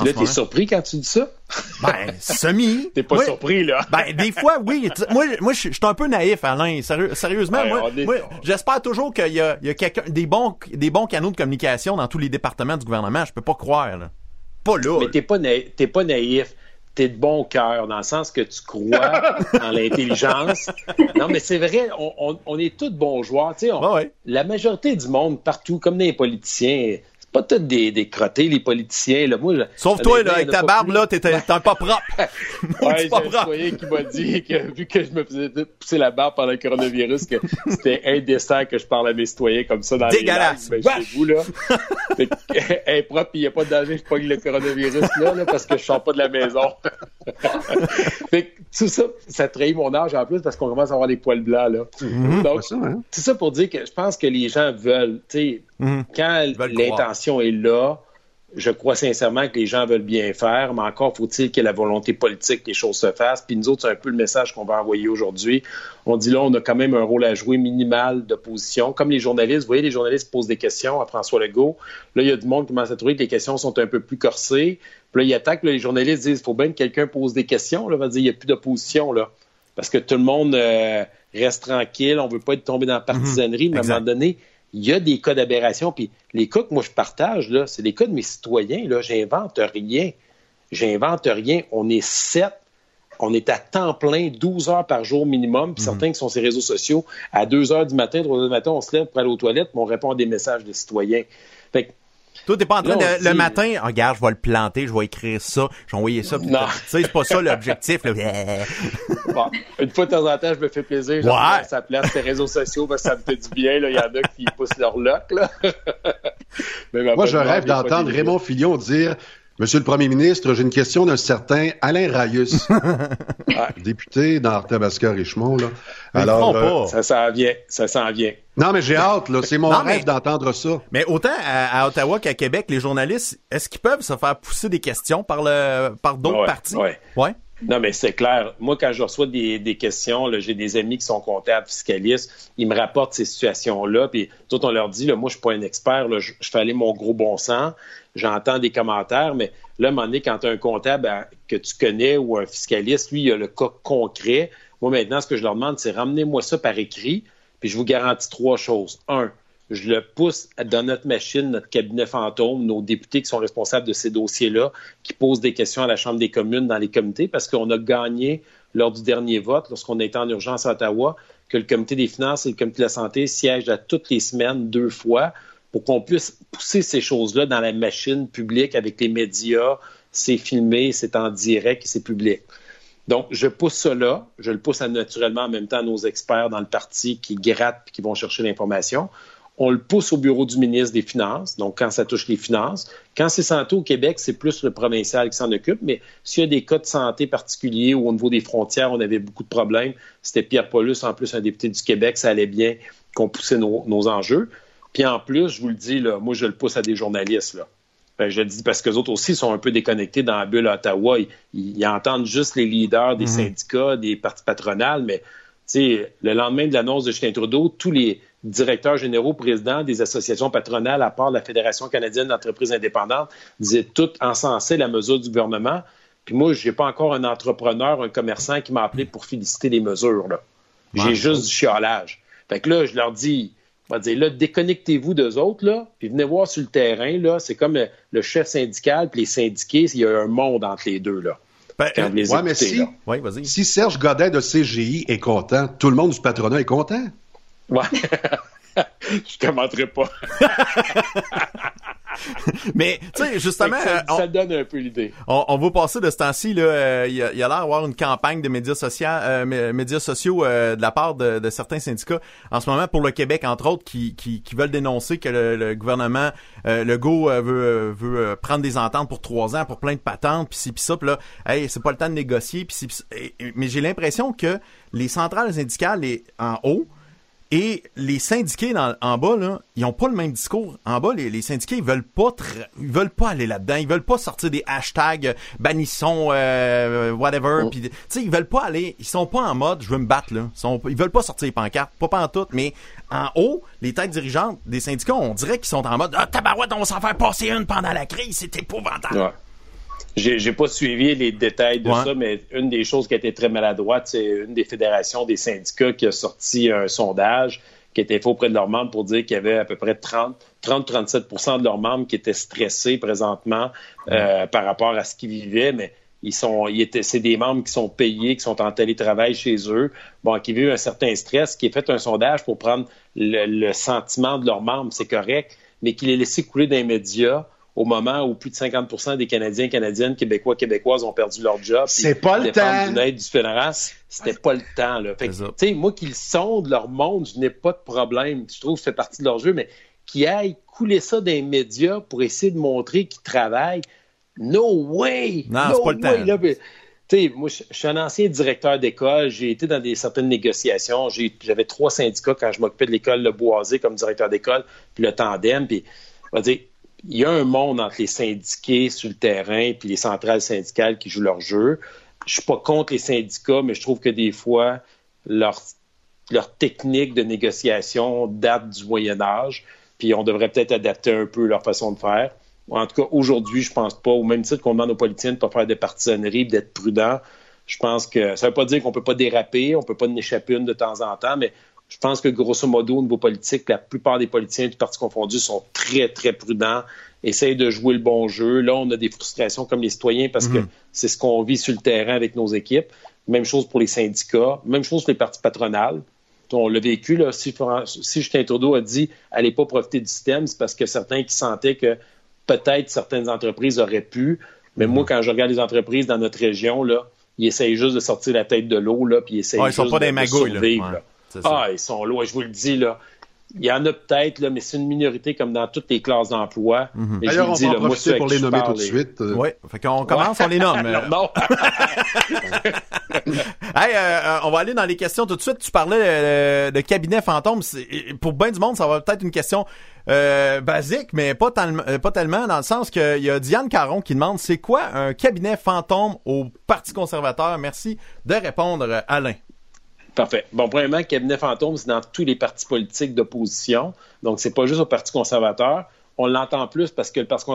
En Là, t'es surpris quand tu dis ça? Ben, semi. T'es pas Ouais. surpris, là? Ben, des fois, oui. Moi, moi je suis un peu naïf, Alain. Sérieux- sérieusement, Ouais, moi, on est- moi, j'espère toujours qu'il y a, y a quelqu'un, des bons, des bons canaux de communication dans tous les départements du gouvernement. Je peux pas croire, là. Pas là. Mais t'es pas, naïf, t'es pas naïf. T'es de bon cœur, dans le sens que tu crois en l'intelligence. Non, mais c'est vrai, on, on- on est tous bons joueurs. Tu sais, on- ouais. La majorité du monde, partout, comme les politiciens, pas tous des, des crottés, les politiciens. Là. Moi, je- Sauf toi, là, avec ta barbe, plus. là, t'es t'es pas propre. Ouais, pas un propre. citoyen qui m'a dit que vu que je me faisais pousser la barbe pendant le coronavirus, que c'était indécent que je parle à mes citoyens comme ça dans les lives. Ben, chez vous, là. Fait que, elle est propre, il n'y a pas de danger, je pogne le coronavirus là, là, parce que je sors pas de la maison. fait que tout ça, ça trahit mon âge en plus parce qu'on commence à avoir les poils blancs, là. Mhm. Donc, C'est ça, hein? c'est ça pour dire que je pense que les gens veulent, tu sais, Mhm. quand l'intention est là, je crois sincèrement que les gens veulent bien faire, mais encore faut-il que la volonté politique que les choses se fassent. Puis nous autres, c'est un peu le message qu'on va envoyer aujourd'hui. On dit là, on a quand même un rôle à jouer minimal d'opposition. Comme les journalistes, vous voyez, les journalistes posent des questions à François Legault. Là, il y a du monde qui commence à trouver que les questions sont un peu plus corsées. Puis là, ils attaquent, là, les journalistes disent, il faut bien que quelqu'un pose des questions. Là, on va dire, il n'y a plus d'opposition, là. Parce que tout le monde euh, reste tranquille, on veut pas être tombé dans la partisanerie, mais à un moment donné, il y a des cas d'aberration. Puis les cas que moi je partage, là, c'est des cas de mes citoyens. Là, j'invente rien. J'invente rien. On est sept. On est à temps plein, 12 heures par jour minimum. Puis certains qui sont sur les réseaux sociaux, à 2 heures du matin, 3 heures du matin, on se lève pour aller aux toilettes, puis on répond à des messages de citoyens. Toi, t'es pas en train de, dit- le matin, Ah, regarde, je vais le planter, je vais écrire ça, je vais envoyer ça. Tu sais, c'est pas ça l'objectif, là. bon, une fois de temps en temps, je me fais plaisir. Je Ouais. sa place les réseaux sociaux parce que ça me fait du bien. là. Il y en a qui poussent leur loc. Là. Mais ma Moi, je rêve d'entendre Raymond Fillon dire Monsieur le Premier ministre, j'ai une question d'un certain Alain Rayus, député dans Arthabasca-Richemont. là. Mais ils Alors, euh, pas. Ça s'en vient. Ça s'en vient. non, mais j'ai hâte, là. C'est mon Non, rêve mais- d'entendre ça. Mais autant à, à Ottawa qu'à Québec, les journalistes, est-ce qu'ils peuvent se faire pousser des questions par le par d'autres Ouais, partis? ouais. Ouais. Non, mais c'est clair. Moi, quand je reçois des, des questions, j'ai des amis qui sont comptables, fiscalistes, ils me rapportent ces situations-là, puis tout on leur dit, là, moi, je suis pas un expert, je fais aller mon gros bon sens, j'entends des commentaires, mais là, à un moment donné, quand tu as un comptable hein, que tu connais ou un fiscaliste, lui, il a le cas concret. Moi, maintenant, ce que je leur demande, c'est ramenez-moi ça par écrit, puis je vous garantis trois choses. Un, je le pousse dans notre machine, notre cabinet fantôme, nos députés qui sont responsables de ces dossiers-là, qui posent des questions à la Chambre des communes dans les comités, parce qu'on a gagné lors du dernier vote, lorsqu'on était en urgence à Ottawa, que le comité des finances et le comité de la santé siègent à toutes les semaines, deux fois, pour qu'on puisse pousser ces choses-là dans la machine publique avec les médias. C'est filmé, c'est en direct et c'est public. Donc, je pousse cela. Je le pousse naturellement en même temps à nos experts dans le parti qui grattent et qui vont chercher l'information. On le pousse au bureau du ministre des Finances, donc quand ça touche les finances. Quand c'est santé au Québec, c'est plus le provincial qui s'en occupe, mais s'il y a des cas de santé particuliers ou au niveau des frontières, on avait beaucoup de problèmes, c'était Pierre Paulus, en plus un député du Québec, ça allait bien qu'on poussait nos, nos enjeux. Puis en plus, je vous le dis, là, moi, je le pousse à des journalistes. Là. Ben, je le dis parce que les autres aussi sont un peu déconnectés dans la bulle à Ottawa. Ils, entendent juste les leaders des syndicats, des partis patronales, mais le lendemain de l'annonce de Justin Trudeau, tous les directeurs généraux, présidents des associations patronales, à part la Fédération canadienne d'entreprises indépendantes, disaient tout encensaient la mesure du gouvernement. Puis moi, j'ai pas encore un entrepreneur, un commerçant qui m'a appelé pour féliciter les mesures. Là. J'ai Ouais. juste du chiolage. Fait que là, je leur dis, on va dire, là, déconnectez-vous d'eux autres, là, puis venez voir sur le terrain, là. C'est comme le, le chef syndical puis les syndiqués, il y a un monde entre les deux, là. Ben, euh, les Ouais, mais si, là. ouais, vas-y. si Serge Godin de CGI est content, tout le monde du patronat est content. Ouais. je commenterai pas. Mais, tu sais, justement... Ça, ça, donne un peu l'idée. On, on, va passer de ce temps-ci, euh, il y a, l'air d'avoir une campagne de médias, sociaux, euh, médias sociaux euh, de la part de, de, certains syndicats en ce moment pour le Québec, entre autres, qui, qui, qui veulent dénoncer que le, le gouvernement, euh, le GO veut, veut prendre des ententes pour trois ans, pour plein de patentes, puis ci, puis ça, puis là, hey, c'est pas le temps de négocier, mais j'ai l'impression que les centrales syndicales les, en haut, et les syndiqués en bas, là, ils ont pas le même discours. En bas, les, syndiqués, ils veulent pas ils veulent pas aller là-dedans. Ils veulent pas sortir des hashtags euh, bannissons, euh, whatever. Oh. tu sais, ils veulent pas aller. Ils sont pas en mode je veux me battre là. Ils, sont, ils veulent pas sortir les pancartes, pas tout. Mais en haut, les têtes dirigeantes des syndicats, on dirait qu'ils sont en mode ah tabarouette, on va s'en faire passer une pendant la crise. C'est épouvantable. J'ai pas suivi les détails de ça, mais une des choses qui a été très maladroite, c'est une des fédérations des syndicats qui a sorti un sondage qui était fait auprès de leurs membres pour dire qu'il y avait à peu près 30-37% de leurs membres qui étaient stressés présentement euh, par rapport à ce qu'ils vivaient, mais ils sont, ils étaient, c'est des membres qui sont payés, qui sont en télétravail chez eux, bon, qui vivent un certain stress, qui a fait un sondage pour prendre le, le sentiment de leurs membres, c'est correct, mais qui les laissé couler dans les médias au moment où plus de 50% des Canadiens, Canadiennes, Québécois, Québécoises ont perdu leur job. C'est pas le temps. d'une aide du c'était pas le temps, là. Fait tu sais, moi, qu'ils sondent leur monde, je n'ai pas de problème. Je trouve que ça fait partie de leur jeu, mais qu'ils aillent couler ça dans les médias pour essayer de montrer qu'ils travaillent. No way! Non, c'est pas le temps. Là, moi, je suis un ancien directeur d'école. J'ai été dans des certaines négociations. J'avais trois syndicats quand je m'occupais de l'école Le Boisé comme directeur d'école, puis le Tandem. Puis, on va dire, il y a un monde entre les syndiqués sur le terrain puis les centrales syndicales qui jouent leur jeu. Je suis pas contre les syndicats, mais je trouve que des fois, leur, technique de négociation date du Moyen Âge, puis on devrait peut-être adapter un peu leur façon de faire. En tout cas, aujourd'hui, je pense pas, au même titre qu'on demande aux politiciens de ne pas faire de partisanerie, d'être prudents, je pense que ça ne veut pas dire qu'on ne peut pas déraper, on ne peut pas en échapper une de temps en temps, mais je pense que grosso modo, au niveau politique, la plupart des politiciens du parti confondu sont très, très prudents, essayent de jouer le bon jeu. Là, on a des frustrations comme les citoyens parce que mhm. c'est ce qu'on vit sur le terrain avec nos équipes. Même chose pour les syndicats, même chose pour les partis patronales. On l'a vécu, là, si, si Justin Trudeau a dit « allez pas profiter du système », c'est parce que certains qui sentaient que peut-être certaines entreprises auraient pu. Mais moi, mhm. quand je regarde les entreprises dans notre région, là, ils essayent juste de sortir la tête de l'eau, là, puis ils essayent juste de, de, survivre. Ah, ils sont loin, je vous le dis, là. Il y en a peut-être, là, mais c'est une minorité comme dans toutes les classes d'emploi. D'ailleurs, on va en profiter pour les nommer tout de suite. Euh. Oui, fait qu'on commence, on les nomme. non. hey, euh, on va aller dans les questions tout de suite. Tu parlais euh, de cabinet fantôme. Pour bien du monde, ça va peut-être une question basique, mais pas, pas tellement, dans le sens qu'il y a Diane Caron qui demande c'est quoi un cabinet fantôme au Parti conservateur? Merci de répondre, Alain. Parfait. Bon, premièrement, cabinet fantôme, c'est dans tous les partis politiques d'opposition. Donc, c'est pas juste au Parti conservateur. On l'entend plus parce que le Parti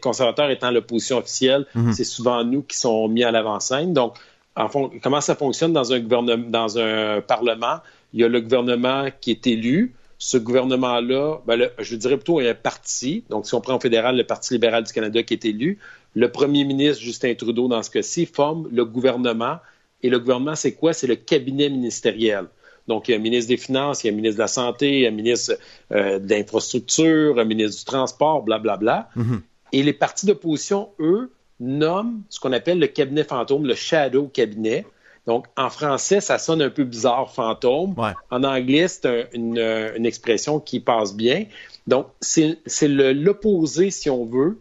conservateur étant l'opposition officielle, mhm. c'est souvent nous qui sont mis à l'avant-scène. Donc, en fond, comment ça fonctionne dans un gouvernement, dans un parlement? Il y a le gouvernement qui est élu. Ce gouvernement-là, ben je dirais plutôt il y a un parti. Donc, si on prend au fédéral, le Parti libéral du Canada qui est élu. Le premier ministre, Justin Trudeau, dans ce cas-ci, forme le gouvernement et le gouvernement, c'est quoi? C'est le cabinet ministériel. Donc, il y a un ministre des Finances, il y a un ministre de la Santé, un ministre euh, de l'Infrastructure, un ministre du Transport, blablabla. Bla, bla. Mm-hmm. Et les partis d'opposition, eux, nomment ce qu'on appelle le cabinet fantôme, le shadow cabinet. Donc, en français, ça sonne un peu bizarre, fantôme. En anglais, c'est une, une, expression qui passe bien. Donc, c'est l'opposé, si on veut,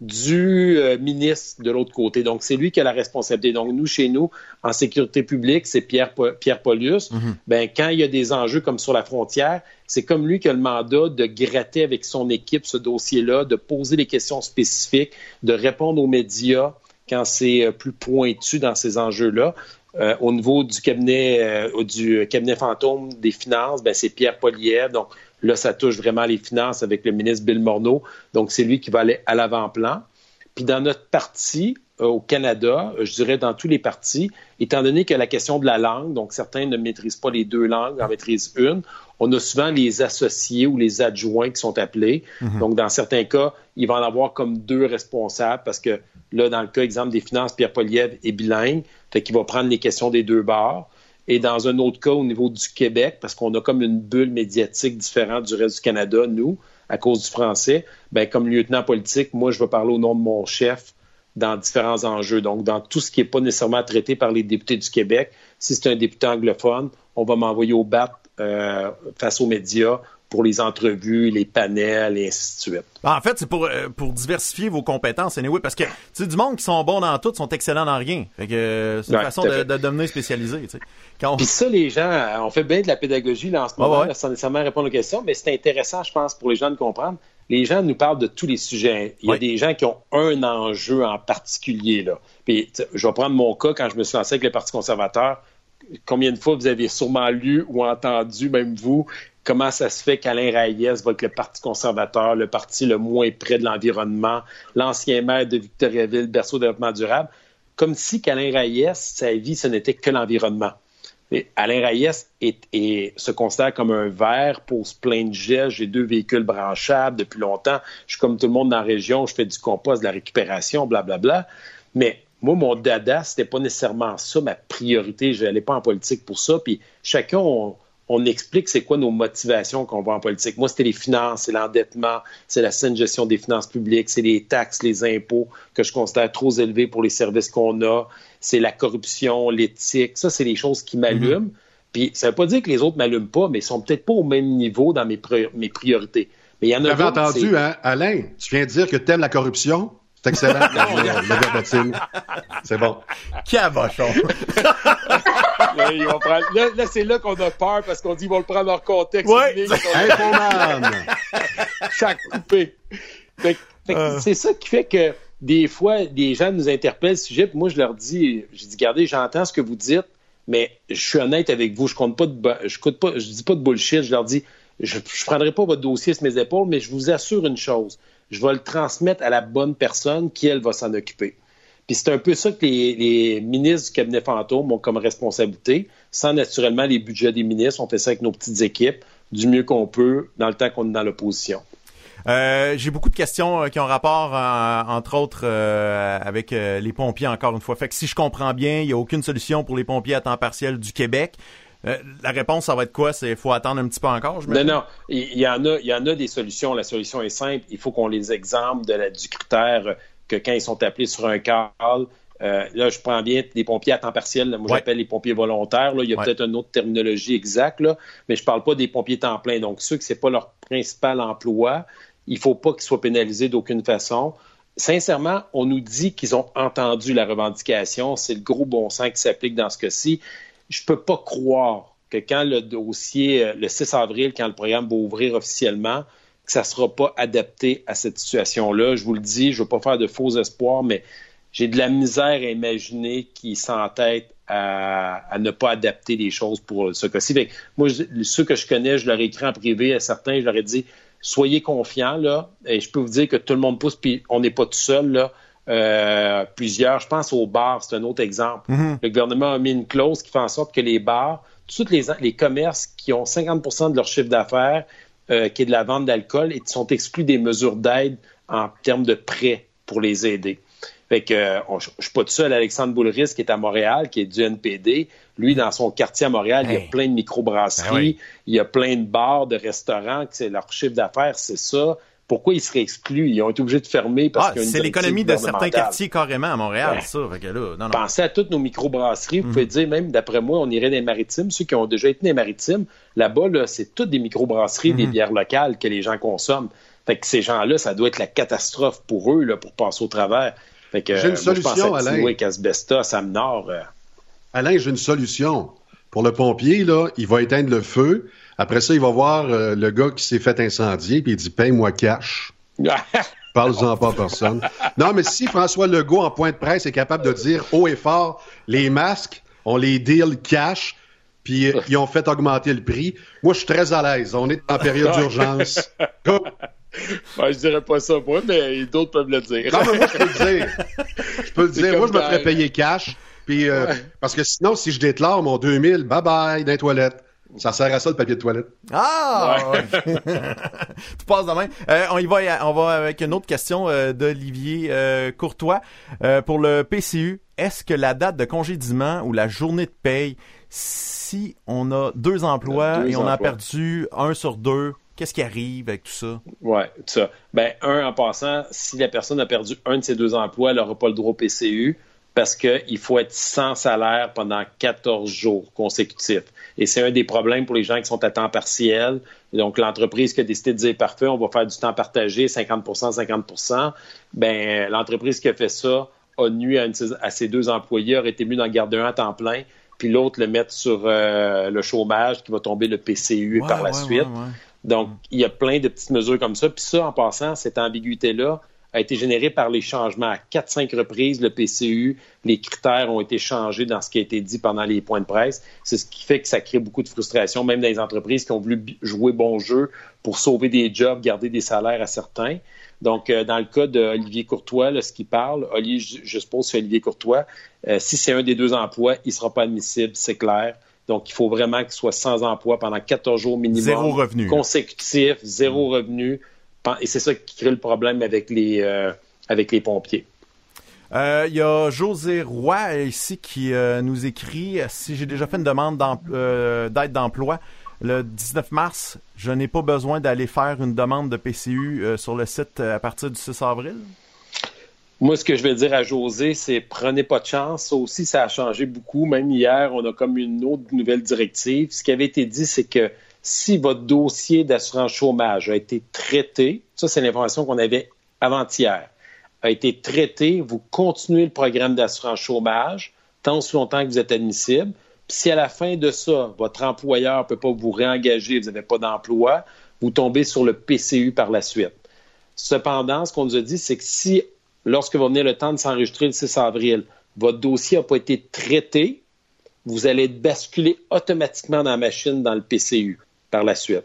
du euh, ministre de l'autre côté. Donc, c'est lui qui a la responsabilité. Donc, nous, chez nous, en sécurité publique, c'est Pierre, Pierre Paulus. Mhm. ben, quand il y a des enjeux comme sur la frontière, c'est comme lui qui a le mandat de gratter avec son équipe ce dossier-là, de poser des questions spécifiques, de répondre aux médias quand c'est euh, plus pointu dans ces enjeux-là. Euh, au niveau du cabinet, du cabinet fantôme des finances, ben, c'est Pierre Poliev. Donc, Là, ça touche vraiment les finances avec le ministre Bill Morneau. Donc, c'est lui qui va aller à l'avant-plan. Puis dans notre parti, euh, au Canada, je dirais dans tous les partis, étant donné que la question de la langue, donc certains ne maîtrisent pas les deux langues, en maîtrisent une, on a souvent les associés ou les adjoints qui sont appelés. Mhm. Donc, dans certains cas, il va en avoir comme deux responsables parce que là, dans le cas, exemple des finances, Pierre Poliev est bilingue, fait qu'il va prendre les questions des deux bords. Et dans un autre cas, au niveau du Québec, parce qu'on a comme une bulle médiatique différente du reste du Canada, nous, à cause du français, ben, comme lieutenant politique, moi, je vais parler au nom de mon chef dans différents enjeux. Donc, dans tout ce qui n'est pas nécessairement traité par les députés du Québec, si c'est un député anglophone, on va m'envoyer au BAT euh, face aux médias pour les entrevues, les panels et ainsi de suite. Ben, en fait, c'est pour, euh, pour diversifier vos compétences, anyway, parce que tu du monde qui sont bons dans tout sont excellents dans rien. Fait que euh, c'est une façon de, de, devenir spécialisé. Tu Puis ça, les gens, on fait bien de la pédagogie là, en ce moment, sans nécessairement répondre aux questions, mais c'est intéressant, je pense, pour les gens de comprendre. Les gens nous parlent de tous les sujets. Il y a des gens qui ont un enjeu en particulier. Là. Puis, je vais prendre mon cas quand je me suis lancé avec le Parti conservateur combien de fois vous avez sûrement lu ou entendu, même vous, comment ça se fait qu'Alain Reyes va être le Parti conservateur, le parti le moins près de l'environnement, l'ancien maire de Victoriaville, berceau développement durable, comme si qu'Alain Reyes, sa vie, ce n'était que l'environnement. Alain est, se considère comme un vert, pose plein de gestes, j'ai deux véhicules branchables depuis longtemps, je suis comme tout le monde dans la région, je fais du compost, de la récupération, blablabla. Bla, bla. Mais moi, mon dada, c'était pas nécessairement ça, ma priorité. Je n'allais pas en politique pour ça. Puis chacun, explique c'est quoi nos motivations qu'on va en politique. Moi, c'était les finances, c'est l'endettement, c'est la saine gestion des finances publiques, c'est les taxes, les impôts que je considère trop élevés pour les services qu'on a, c'est la corruption, l'éthique. Ça, c'est les choses qui m'allument. Mm-hmm. Puis ça veut pas dire que les autres m'allument pas, mais ils sont peut-être pas au même niveau dans mes, mes priorités. Mais il y en a entendu, hein, Alain, tu viens de dire que tu aimes la corruption? C'est excellent. C'est bon. Cabochon. là, là, c'est là qu'on a peur parce qu'on dit qu'ils vont le prendre leur contexte. Oui. Chaque coupé. Euh. C'est ça qui fait que des fois, des gens nous interpellent ce sujet, puis moi, je leur dis, je dis, regardez, j'entends ce que vous dites, mais je suis honnête avec vous, je compte pas de, je compte pas, je dis pas de bullshit, je leur dis, je, je prendrai pas votre dossier sur mes épaules, mais je vous assure une chose, je vais le transmettre à la bonne personne qui, elle, va s'en occuper. Puis c'est un peu ça que les, ministres du cabinet fantôme ont comme responsabilité, sans naturellement les budgets des ministres. On fait ça avec nos petites équipes, du mieux qu'on peut, dans le temps qu'on est dans l'opposition. Euh, j'ai beaucoup de questions euh, qui ont rapport, euh, entre autres, avec les pompiers, encore une fois. Fait que si je comprends bien, il n'y a aucune solution pour les pompiers à temps partiel du Québec. Euh, la réponse, ça va être quoi? C'est faut attendre un petit peu encore, je Non, non. Il y, en a, il y en a des solutions. La solution est simple. Il faut qu'on les exemple de la, du critère que quand ils sont appelés sur un call, euh, là, je prends bien des pompiers à temps partiel. Moi, j'appelle les pompiers volontaires. Là. Il y a peut-être une autre terminologie exacte, là, mais je parle pas des pompiers temps plein. Donc, ceux que c'est pas leur principal emploi, il faut pas qu'ils soient pénalisés d'aucune façon. Sincèrement, on nous dit qu'ils ont entendu la revendication. C'est le gros bon sens qui s'applique dans ce cas-ci je peux pas croire que quand le dossier, euh, le 6 avril, quand le programme va ouvrir officiellement, que ça sera pas adapté à cette situation-là. Je vous le dis, je veux pas faire de faux espoirs, mais j'ai de la misère à imaginer qu'ils s'entêtent à, à, ne pas adapter les choses pour ce cas-ci. Moi, ceux que je connais, je leur ai écrit en privé à certains, je leur ai dit soyez confiants, là, et je peux vous dire que tout le monde pousse, puis on n'est pas tout seul, là. Euh, plusieurs. Je pense aux bars, c'est un autre exemple. Mm-hmm. Le gouvernement a mis une clause qui fait en sorte que les bars, tous les, les commerces qui ont 50% de leur chiffre d'affaires, euh, qui est de la vente d'alcool, sont exclus des mesures d'aide en termes de prêts pour les aider. Fait que, euh, je, ne suis pas tout seul. Alexandre Boulris, qui est à Montréal, qui est du NPD, lui, dans son quartier à Montréal, il y a plein de microbrasseries, ben il y a plein de bars, de restaurants, c'est leur chiffre d'affaires, c'est ça pourquoi ils seraient exclus? Ils ont été obligés de fermer parce ah, c'est l'économie de certains quartiers carrément à Montréal, ça. Pensez à toutes nos microbrasseries. Vous pouvez mhm. dire, même d'après moi, on irait dans les maritimes. Ceux qui ont déjà été dans les maritimes, là-bas, c'est toutes des microbrasseries, des mhm. bières locales que les gens consomment. Fait que ces gens-là, ça doit être la catastrophe pour eux, là, pour passer au travers. Fait que, j'ai une solution, Alain. Nord. Euh. Alain, j'ai une solution. Pour le pompier, là, il va éteindre le feu. Après ça, il va voir euh, le gars qui s'est fait incendier, puis il dit Paye-moi cash. Parle-en pas à personne. Non, mais si François Legault, en point de presse, est capable de dire haut et fort les masques, on les deal cash, puis euh, ils ont fait augmenter le prix, moi, je suis très à l'aise. On est en période d'urgence. Je je dirais pas ça moi, mais d'autres peuvent le dire. Non, mais moi, je peux le dire. Je peux le dire. Moi, je me ferais payer cash. Puis, euh, Parce que sinon, si je déclare mon 2000, bye bye, dans les toilettes. Ça sert à ça le papier de toilette. Ah! tu passes demain. Euh, on y va, on va avec une autre question euh, d'Olivier euh, Courtois pour le PCU. Est-ce que la date de congédiement ou la journée de paye, si on a deux emplois et on a perdu un sur deux, qu'est-ce qui arrive avec tout ça? Oui, tout ça. Ben, un, en passant, si la personne a perdu un de ses deux emplois, elle n'aura pas le droit au PCU parce qu'il faut être sans salaire pendant 14 jours consécutifs. Et c'est un des problèmes pour les gens qui sont à temps partiel. Donc, l'entreprise qui a décidé de dire parfait, on va faire du temps partagé, 50% 50% ben l'entreprise qui a fait ça a nuit à, ses deux employés, aurait été mieux d'en garder un à temps plein, puis l'autre le mettre sur euh, le chômage qui va tomber le PCU par la suite. Donc, il y a plein de petites mesures comme ça. Puis ça, en passant, cette ambiguïté-là, a été généré par les changements. À 4-5 reprises, le PCU, les critères ont été changés dans ce qui a été dit pendant les points de presse. C'est ce qui fait que ça crée beaucoup de frustration, même dans les entreprises qui ont voulu jouer bon jeu pour sauver des jobs, garder des salaires à certains. Donc, euh, dans le cas d'Olivier Courtois, là, ce qui parle, Olivier, je, suppose c'est Olivier Courtois, euh, si c'est un des deux emplois, il ne sera pas admissible, c'est clair. Donc, il faut vraiment qu'il soit sans emploi pendant 14 jours minimum. Zéro revenu. Consécutif, zéro revenu. Et c'est ça qui crée le problème avec les, euh, avec les pompiers. Euh, il y a José Roy ici qui euh, nous écrit si j'ai déjà fait une demande d'aide d'emploi le 19 mars, je n'ai pas besoin d'aller faire une demande de PCU sur le site à partir du 6 avril? Moi, ce que je vais dire à José, c'est prenez pas de chance. Ça aussi, ça a changé beaucoup. Même hier, on a comme une autre nouvelle directive. Ce qui avait été dit, c'est que si votre dossier d'assurance chômage a été traité, ça c'est l'information qu'on avait avant-hier, a été traité, vous continuez le programme d'assurance chômage tant aussi longtemps que vous êtes admissible. Puis si à la fin de ça, votre employeur ne peut pas vous réengager, vous n'avez pas d'emploi, vous tombez sur le PCU par la suite. Cependant, ce qu'on nous a dit, c'est que si, lorsque va venir le temps de s'enregistrer le 6 avril, votre dossier n'a pas été traité, vous allez être basculé automatiquement dans la machine dans le PCU par la suite.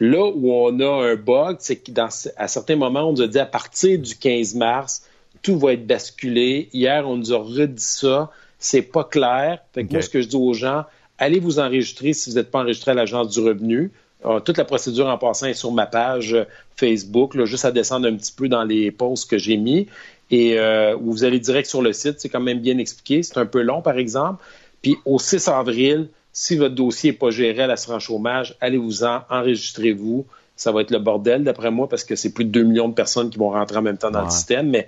Là où on a un bug, c'est qu'à certains moments, on nous a dit à partir du 15 mars, tout va être basculé. Hier, on nous a redit ça. C'est pas clair. Fait que moi, ce que je dis aux gens, allez vous enregistrer si vous n'êtes pas enregistré à l'Agence du revenu. Euh, toute la procédure en passant est sur ma page euh, Facebook, là, juste à descendre un petit peu dans les posts que j'ai mis. Et euh, vous allez direct sur le site, c'est quand même bien expliqué. C'est un peu long, par exemple. Puis au 6 avril, si votre dossier n'est pas géré à l'assurance chômage, allez-vous-en, enregistrez-vous. Ça va être le bordel, d'après moi, parce que c'est plus de 2 millions de personnes qui vont rentrer en même temps dans le système, mais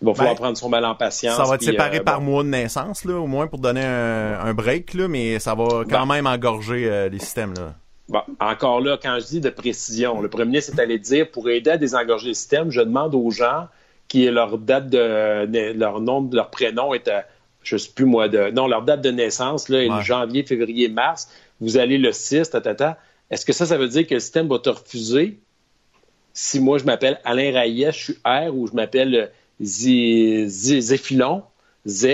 il va falloir ben, prendre son mal en patience. Ça va être séparé euh, par mois de naissance, là, au moins pour donner un, break, là, mais ça va quand ben. même engorger euh, les systèmes. Là. Bon, encore là, quand je dis de précision, le premier ministre est allé dire pour aider à désengorger le système, je demande aux gens qui leur date de, leur nom, leur prénom est à je sais plus moi, de, non, leur date de naissance, là, janvier, février, mars, vous allez le 6, ta, Est-ce que ça, ça veut dire que le système va te refuser si moi, je m'appelle Alain Rayet, je suis R, ou je m'appelle Zéphilon, Z,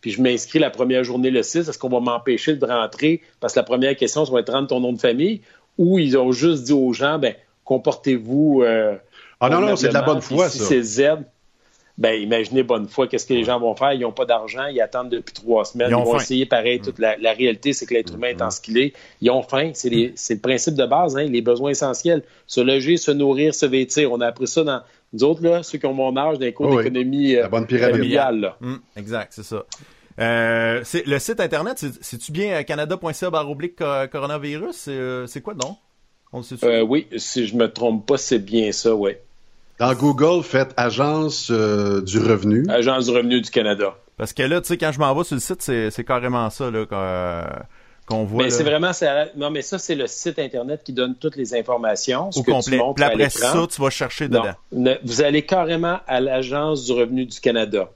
puis je m'inscris la première journée le 6, est-ce qu'on va m'empêcher de rentrer? Parce que la première question, ça va être rendre ton nom de famille, ou ils ont juste dit aux gens, ben, comportez-vous. Euh, ah non, non, c'est de la bonne foi, ça. Si c'est Z, ben imaginez bonne foi, qu'est-ce que les gens vont faire? Ils n'ont pas d'argent, ils attendent depuis trois semaines, ils, vont essayer pareil. Toute la, réalité, c'est que l'être humain est en ce qu'il est. Ils ont faim, c'est le principe de base, hein, les besoins essentiels. Se loger, se nourrir, se vêtir. On a appris ça dans nous autres, là, ceux qui ont mon âge, d'un cours d'économie euh, familiale. Hum, exact, c'est ça. Euh, le site internet, c'est-tu bien canada.ca baroblique coronavirus? Euh, c'est quoi donc? On le oui, si je me trompe pas, c'est bien ça, oui. Dans Google, faites Agence euh, du revenu. Agence du revenu du Canada. Parce que là, tu sais, quand je m'en vais sur le site, c'est carrément ça là, qu'on voit. Mais c'est vraiment, non, mais ça, c'est le site Internet qui donne toutes les informations. Au complet. Puis après ça, tu vas chercher dedans. vous allez carrément à l'Agence du revenu du Canada.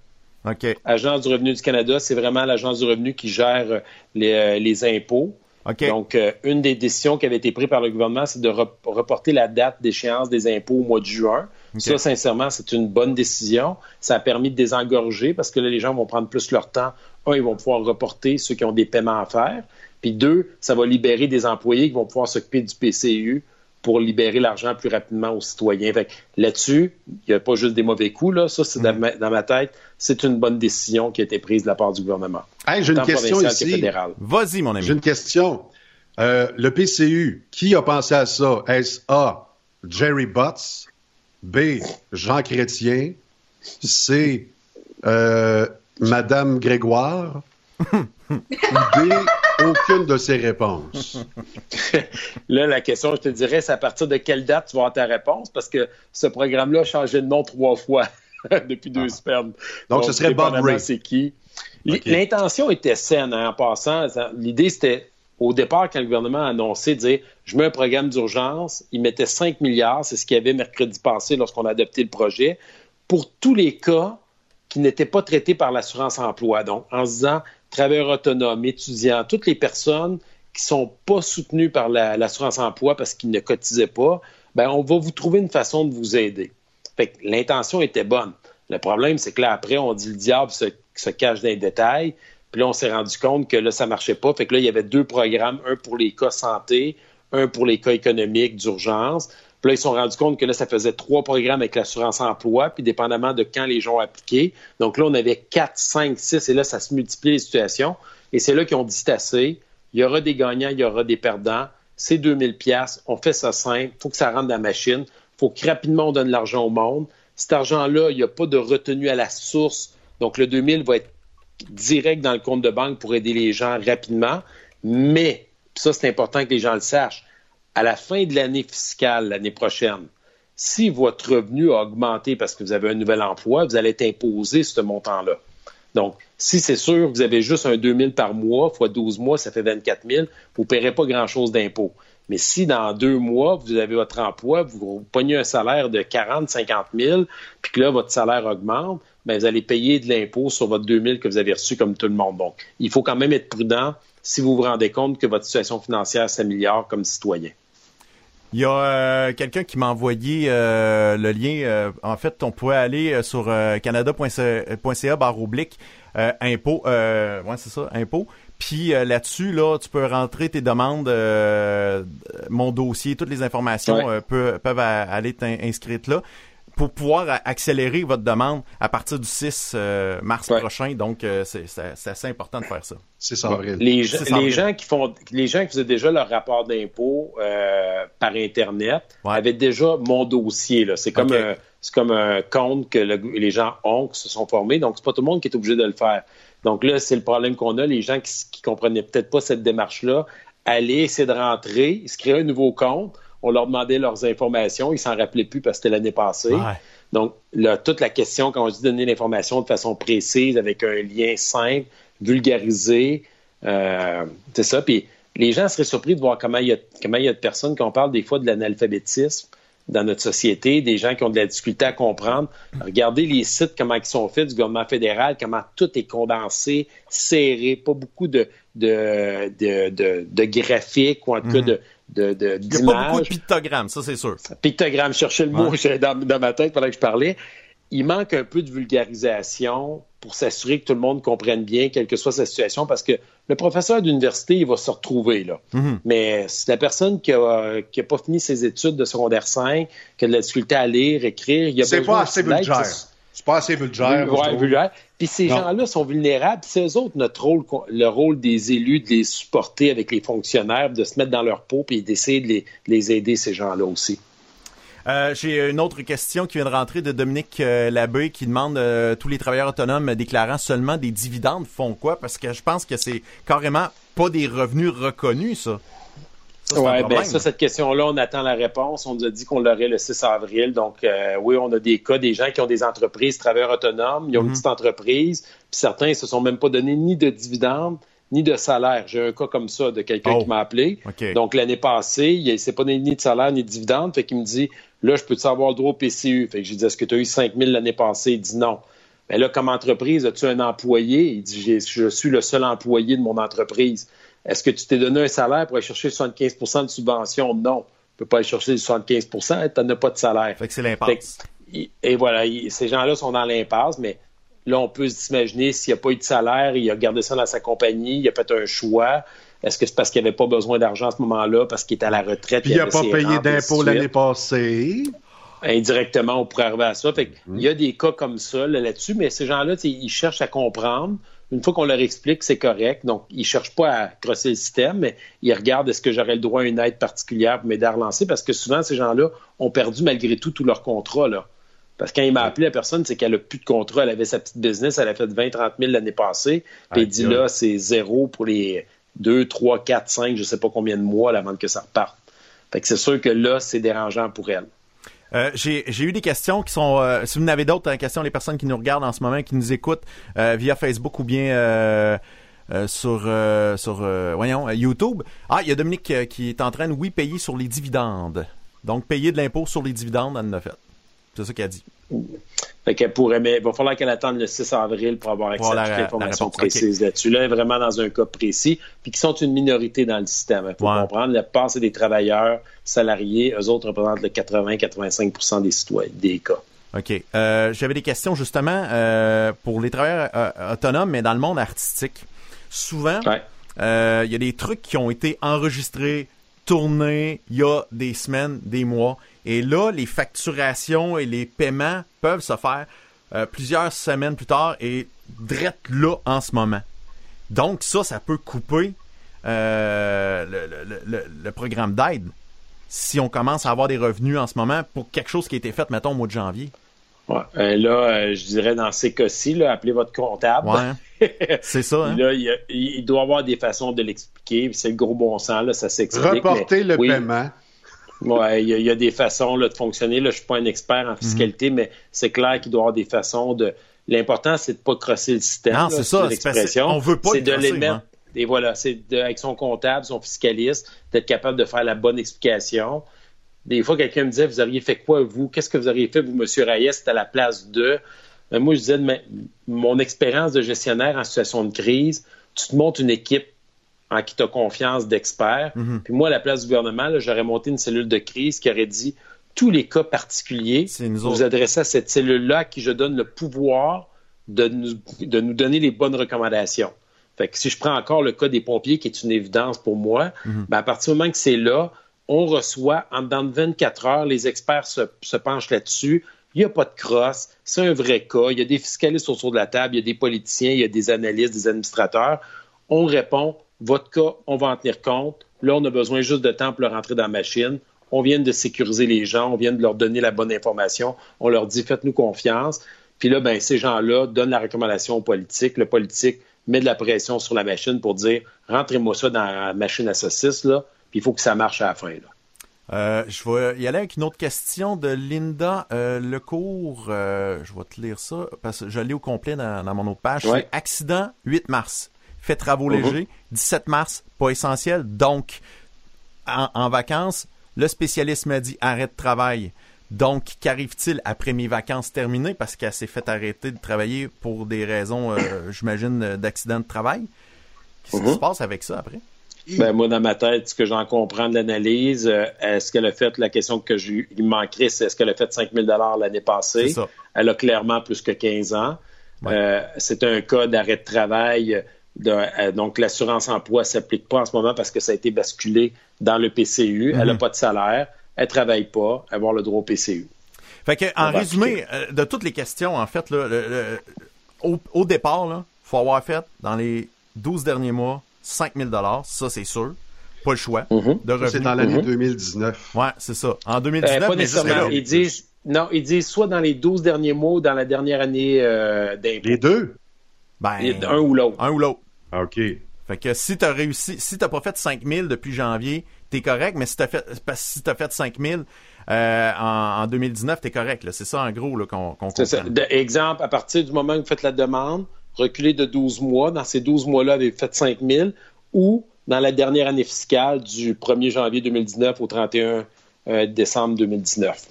OK. Agence du revenu du Canada, c'est vraiment l'Agence du revenu qui gère les, euh, les impôts. Donc, euh, une des décisions qui avait été prise par le gouvernement, c'est de reporter la date d'échéance des impôts au mois de juin. Ça, sincèrement, c'est une bonne décision. Ça a permis de désengorger parce que là, les gens vont prendre plus leur temps. Un, ils vont pouvoir reporter ceux qui ont des paiements à faire. Puis deux, ça va libérer des employés qui vont pouvoir s'occuper du PCU pour libérer l'argent plus rapidement aux citoyens. Là-dessus, il n'y a pas juste des mauvais coups. Là. Ça, c'est dans, mm. ma, tête, c'est une bonne décision qui a été prise de la part du gouvernement. j'ai une question ici. Vas-y, mon ami. J'ai une question. Euh, le PCU, qui a pensé à ça? Est-ce A, Jerry Butts, B, Jean Chrétien, C, euh, Madame Grégoire, ou D, aucune de ces réponses? là, la question, je te dirais, c'est à partir de quelle date tu vas avoir ta réponse, parce que ce programme-là a changé de nom trois fois depuis deux ah. semaines. Donc, ce serait Bob Ray. C'est qui? L'intention était saine hein, en passant. L'idée, c'était au départ, quand le gouvernement a annoncé, dire je mets un programme d'urgence, il mettait 5 milliards, c'est ce qu'il y avait mercredi passé lorsqu'on a adopté le projet, pour tous les cas qui n'étaient pas traités par l'assurance emploi. Donc, en se disant travailleurs autonomes, étudiants, toutes les personnes qui ne sont pas soutenues par l'assurance emploi parce qu'ils ne cotisaient pas, ben on va vous trouver une façon de vous aider. Fait l'intention était bonne. Le problème, c'est que là, après, on dit le diable se, se cache dans les détails. Puis là, on s'est rendu compte que là, ça marchait pas. Fait que là, il y avait deux programmes, un pour les cas santé, un pour les cas économiques d'urgence. Puis là, ils se sont rendus compte que là, ça faisait trois programmes avec l'assurance emploi, puis dépendamment de quand les gens ont appliqué. Donc là, on avait quatre, cinq, six, et là, ça se multiplie les situations. Et c'est là qu'ils ont dit assez. Il y aura des gagnants, il y aura des perdants. C'est 2000 pièces. On fait ça simple. Faut que ça rentre dans la machine. Faut que rapidement on donne l'argent au monde. Cet argent-là, il n'y a pas de retenue à la source. Donc le 2000 va être direct dans le compte de banque pour aider les gens rapidement. Mais, ça c'est important que les gens le sachent, à la fin de l'année fiscale, l'année prochaine, si votre revenu a augmenté parce que vous avez un nouvel emploi, vous allez être imposé ce montant-là. Donc, si c'est sûr vous avez juste un 2 000 par mois, fois 12 mois, ça fait 24 000, vous ne paierez pas grand-chose d'impôt. Mais si dans deux mois, vous avez votre emploi, vous pognez un salaire de 40, 50 000, puis que là, votre salaire augmente, ben, vous allez payer de l'impôt sur votre 2000 que vous avez reçu comme tout le monde. Donc, il faut quand même être prudent si vous vous rendez compte que votre situation financière s'améliore comme citoyen. Il y a euh, quelqu'un qui m'a envoyé euh, le lien. Euh, en fait, on pouvait aller sur canada.ca barre oblique impôt. ouais, c'est ça, impôt. Puis là-dessus, là, tu peux rentrer tes demandes, mon dossier, toutes les informations peuvent, peuvent aller inscrites là pour pouvoir accélérer votre demande à partir du 6 euh, mars prochain. Donc, euh, c'est assez important de faire ça. C'est ça, Les, les gens qui font, les gens qui faisaient déjà leur rapport d'impôt euh, par Internet avaient déjà mon dossier. C'est comme, un, comme un compte que les gens ont, qui se sont formés. Donc, c'est pas tout le monde qui est obligé de le faire. Donc là, c'est le problème qu'on a. Les gens qui, qui comprenaient peut-être pas cette démarche-là, aller essayer de rentrer, se créer un nouveau compte on leur demandait leurs informations, ils s'en rappelaient plus parce que c'était l'année passée. Donc, toute la question, quand on dit donner l'information de façon précise, avec un lien simple, vulgarisé, euh, c'est ça. Puis les gens seraient surpris de voir comment il y a, comment il y a de personnes, qu'on parle des fois de l'analphabétisme dans notre société, des gens qui ont de la difficulté à comprendre. Regardez les sites, comment ils sont faits du gouvernement fédéral, comment tout est condensé, serré, pas beaucoup de, de, de, de, graphiques ou en tout cas mhm. de, de, de, Il n'y a pas beaucoup de pictogrammes, ça c'est sûr. Pictogrammes, chercher le mot dans, dans, ma tête pendant que je parlais. Il manque un peu de vulgarisation pour s'assurer que tout le monde comprenne bien, quelle que soit sa situation, parce que le professeur d'université, il va se retrouver là. Mm-hmm. Mais c'est la personne qui n'a qui a pas fini ses études de secondaire 5, qui a de la difficulté à lire, écrire, il a C'est pas assez vulgaire. C'est pas assez vulgaire. vulgaire. Puis ces gens-là sont vulnérables. C'est eux autres, notre rôle, le rôle des élus, de les supporter avec les fonctionnaires, de se mettre dans leur peau et d'essayer de les, aider, ces gens-là aussi. Euh, j'ai une autre question qui vient de rentrer de Dominique euh, Labbé qui demande euh, tous les travailleurs autonomes déclarant seulement des dividendes font quoi? Parce que je pense que c'est carrément pas des revenus reconnus, ça. Oui, ben ça, cette question-là, on attend la réponse. On nous a dit qu'on l'aurait le 6 avril. Donc, euh, oui, on a des cas, des gens qui ont des entreprises, travailleurs autonomes, ils ont une mhm. petite entreprise, puis certains ne se sont même pas donné ni de dividendes, ni de salaire. J'ai un cas comme ça de quelqu'un qui oh. m'a appelé. Donc, l'année passée, il ne s'est pas donné ni de salaire ni de dividendes. Fait qu'il me dit, là, je peux-tu avoir le droit au PCU? Fait que j'ai dit, est-ce que tu as eu 5 000 l'année passée? Il dit non. Mais là, comme entreprise, as-tu un employé? Il dit, je suis le seul employé de mon entreprise. Est-ce que tu t'es donné un salaire pour aller chercher 75% de subvention? Non. Tu ne peux pas aller chercher 75% tu n'en as pas de salaire. Fait que c'est l'impasse. Et voilà, ces gens-là sont dans l'impasse, mais là, on peut s'imaginer s'il n'y a pas eu de salaire, il a gardé ça dans sa compagnie, il a fait un choix. Est-ce que c'est parce qu'il n'y avait pas besoin d'argent à ce moment-là, parce qu'il était à la retraite? Puis il n'a pas payé d'impôts l'année passée. Indirectement, on pourrait arriver à ça. Fait il y a des cas comme ça là-dessus, mais ces gens-là, ils cherchent à comprendre Une fois qu'on leur explique, c'est correct. Donc, ils cherchent pas à crosser le système, mais ils regardent est-ce que j'aurais le droit à une aide particulière pour m'aider à relancer, parce que souvent, ces gens-là ont perdu malgré tout tout leur contrat, là. Parce que quand il m'a appelé la personne, c'est qu'elle a plus de contrat. Elle avait sa petite business, elle a fait 20-30 000 l'année passée. Puis il dit là, c'est zéro pour les 2, 3, 4, 5, je sais pas combien de mois avant que ça reparte. Fait que c'est sûr que là, c'est dérangeant pour elle. Euh, j'ai eu des questions qui sont. Euh, si vous en avez d'autres hein, questions, les personnes qui nous regardent en ce moment, qui nous écoutent euh, via Facebook ou bien sur sur voyons YouTube. Ah, il y a Dominique qui est en train de oui payer sur les dividendes. Donc payer de l'impôt sur les dividendes, elle en a fait. C'est ça qu'elle a dit. Fait qu'elle pourrait, mais il va falloir qu'elle attende le 6 avril pour avoir accès à toutes les informations précises là-dessus. Là, vraiment dans un cas précis, puis qui sont une minorité dans le système. Il faut comprendre, la plupart, c'est des travailleurs salariés. Eux autres représentent le 80-85% des citoyens, des cas. OK. Euh, J'avais des questions, justement, euh, pour les travailleurs euh, autonomes, mais dans le monde artistique. Souvent, il y a des trucs qui ont été enregistrés, tournés il y a des semaines, des mois, et là, les facturations et les paiements peuvent se faire euh, plusieurs semaines plus tard et drette là en ce moment. Donc ça, ça peut couper euh, le, programme d'aide si on commence à avoir des revenus en ce moment pour quelque chose qui a été fait, mettons, au mois de janvier. Ouais. Euh, là, je dirais dans ces cas-ci, appelez votre comptable. Ouais. c'est ça. Hein? Là, il, doit y avoir des façons de l'expliquer. C'est le gros bon sens, là, ça s'explique. Reporter le paiement. Oui, il y, a des façons là, de fonctionner. Là, je suis pas un expert en fiscalité, mhm. mais c'est clair qu'il doit y avoir des façons de. L'important, c'est de pas crosser le système. Non, c'est ça. L'expression. On veut pas. C'est de les mettre. Hein. Et voilà, c'est avec son comptable, son fiscaliste, d'être capable de faire la bonne explication. Des fois, quelqu'un me disait, vous auriez fait quoi, vous? Qu'est-ce que vous auriez fait, vous, M. Reyes, à la place de? Ben, moi, je disais, mon expérience de gestionnaire en situation de crise, tu te montes une équipe en qui tu as confiance d'experts. Mhm. Puis moi, à la place du gouvernement, j'aurais monté une cellule de crise qui aurait dit tous les cas particuliers, vous adressez à cette cellule-là à qui je donne le pouvoir de nous, de nous donner les bonnes recommandations. Fait que si je prends encore le cas des pompiers, qui est une évidence pour moi, mhm. ben à partir du moment que c'est là, on reçoit, en dedans de 24 heures, les experts se, se penchent là-dessus. Il n'y a pas de crosse, c'est un vrai cas. Il y a des fiscalistes autour de la table, il y a des politiciens, il y a des analystes, des administrateurs. On répond, votre cas, on va en tenir compte. Là, on a besoin juste de temps pour le rentrer dans la machine. On vient de sécuriser les gens, on vient de leur donner la bonne information. On leur dit faites-nous confiance. Puis là, ben, ces gens-là donnent la recommandation au politique. Le politique met de la pression sur la machine pour dire rentrez-moi ça dans la machine à saucisse, là, puis il faut que ça marche à la fin. Là. Euh, je vais y aller avec une autre question de Linda euh, Lecourt. Euh, je vais te lire ça parce que je l'ai au complet dans, mon autre page. C'est accident 8 mars fait travaux uh-huh. légers. 17 mars, pas essentiel. Donc, en, vacances, le spécialiste m'a dit arrête de travail. Donc, qu'arrive-t-il après mes vacances terminées? Parce qu'elle s'est fait arrêter de travailler pour des raisons, euh, j'imagine, d'accident de travail? Qu'est-ce qui uh-huh. se passe avec ça après? Ben, moi, dans ma tête, ce que j'en comprends de l'analyse, euh, est-ce qu'elle a fait, la question que je, il manquerait, c'est est-ce qu'elle a fait 5 000 l'année passée? Elle a clairement plus que 15 ans. Euh, c'est un cas d'arrêt de travail euh, donc, l'assurance emploi ne s'applique pas en ce moment parce que ça a été basculé dans le PCU. Elle n'a mhm. pas de salaire, elle ne travaille pas, elle va avoir le droit au PCU. Fait que, en résumé, euh, de toutes les questions, en fait, au, départ, il faut avoir fait dans les 12 derniers mois 5 000 ça c'est sûr. Pas le choix mhm. C'est dans l'année 2019. Mhm. Ouais, c'est ça. En 2019, euh, pas nécessairement. Ils disent, non, ils disent soit dans les 12 derniers mois ou dans la dernière année euh, d'impôt. Les deux? Ben, un ou l'autre. Un ou l'autre. OK. Fait que si t'as réussi, si t'as pas fait 5000 depuis janvier, t'es correct, mais si t'as fait, si t'as fait 5000 euh, en, en 2019, t'es correct. C'est ça, en gros, qu'on qu C'est ça. exemple, à partir du moment où vous faites la demande, reculez de 12 mois. Dans ces 12 mois-là, vous avez fait 5000 ou dans la dernière année fiscale du 1er janvier 2019 au 31 euh, décembre 2019.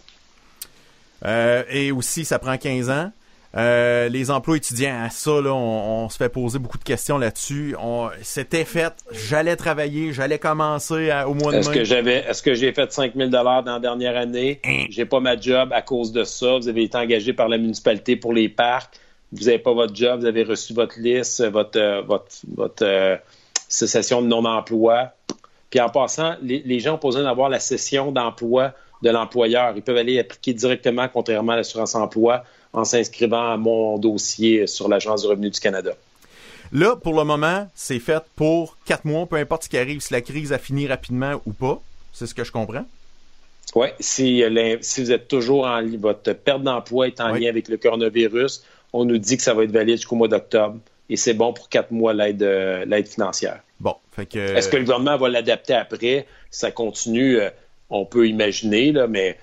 Euh, et aussi, ça prend 15 ans. Euh, les emplois étudiants, à ça, là, on, se fait poser beaucoup de questions là-dessus. C'était fait, j'allais travailler, j'allais commencer au mois de est-ce mai. Que j'avais, est-ce que j'ai fait 5 000 dans la dernière année? Hein? J'ai pas ma job à cause de ça. Vous avez été engagé par la municipalité pour les parcs. Vous n'avez pas votre job, vous avez reçu votre liste, votre, euh, votre, votre euh, cessation de non-emploi. Puis en passant, les, gens ont besoin d'avoir la cession d'emploi de l'employeur. Ils peuvent aller appliquer directement, contrairement à l'assurance emploi, en s'inscrivant à mon dossier sur l'Agence du revenu du Canada. Là, pour le moment, c'est fait pour quatre mois, peu importe ce qui arrive, si la crise a fini rapidement ou pas. C'est ce que je comprends. Oui, si, si vous êtes toujours en votre perte d'emploi est en lien avec le coronavirus, on nous dit que ça va être valide jusqu'au mois d'octobre et c'est bon pour quatre mois l'aide euh, l'aide financière. Bon, fait que est-ce que le gouvernement va l'adapter après? Ça continue, euh, on peut imaginer là, mais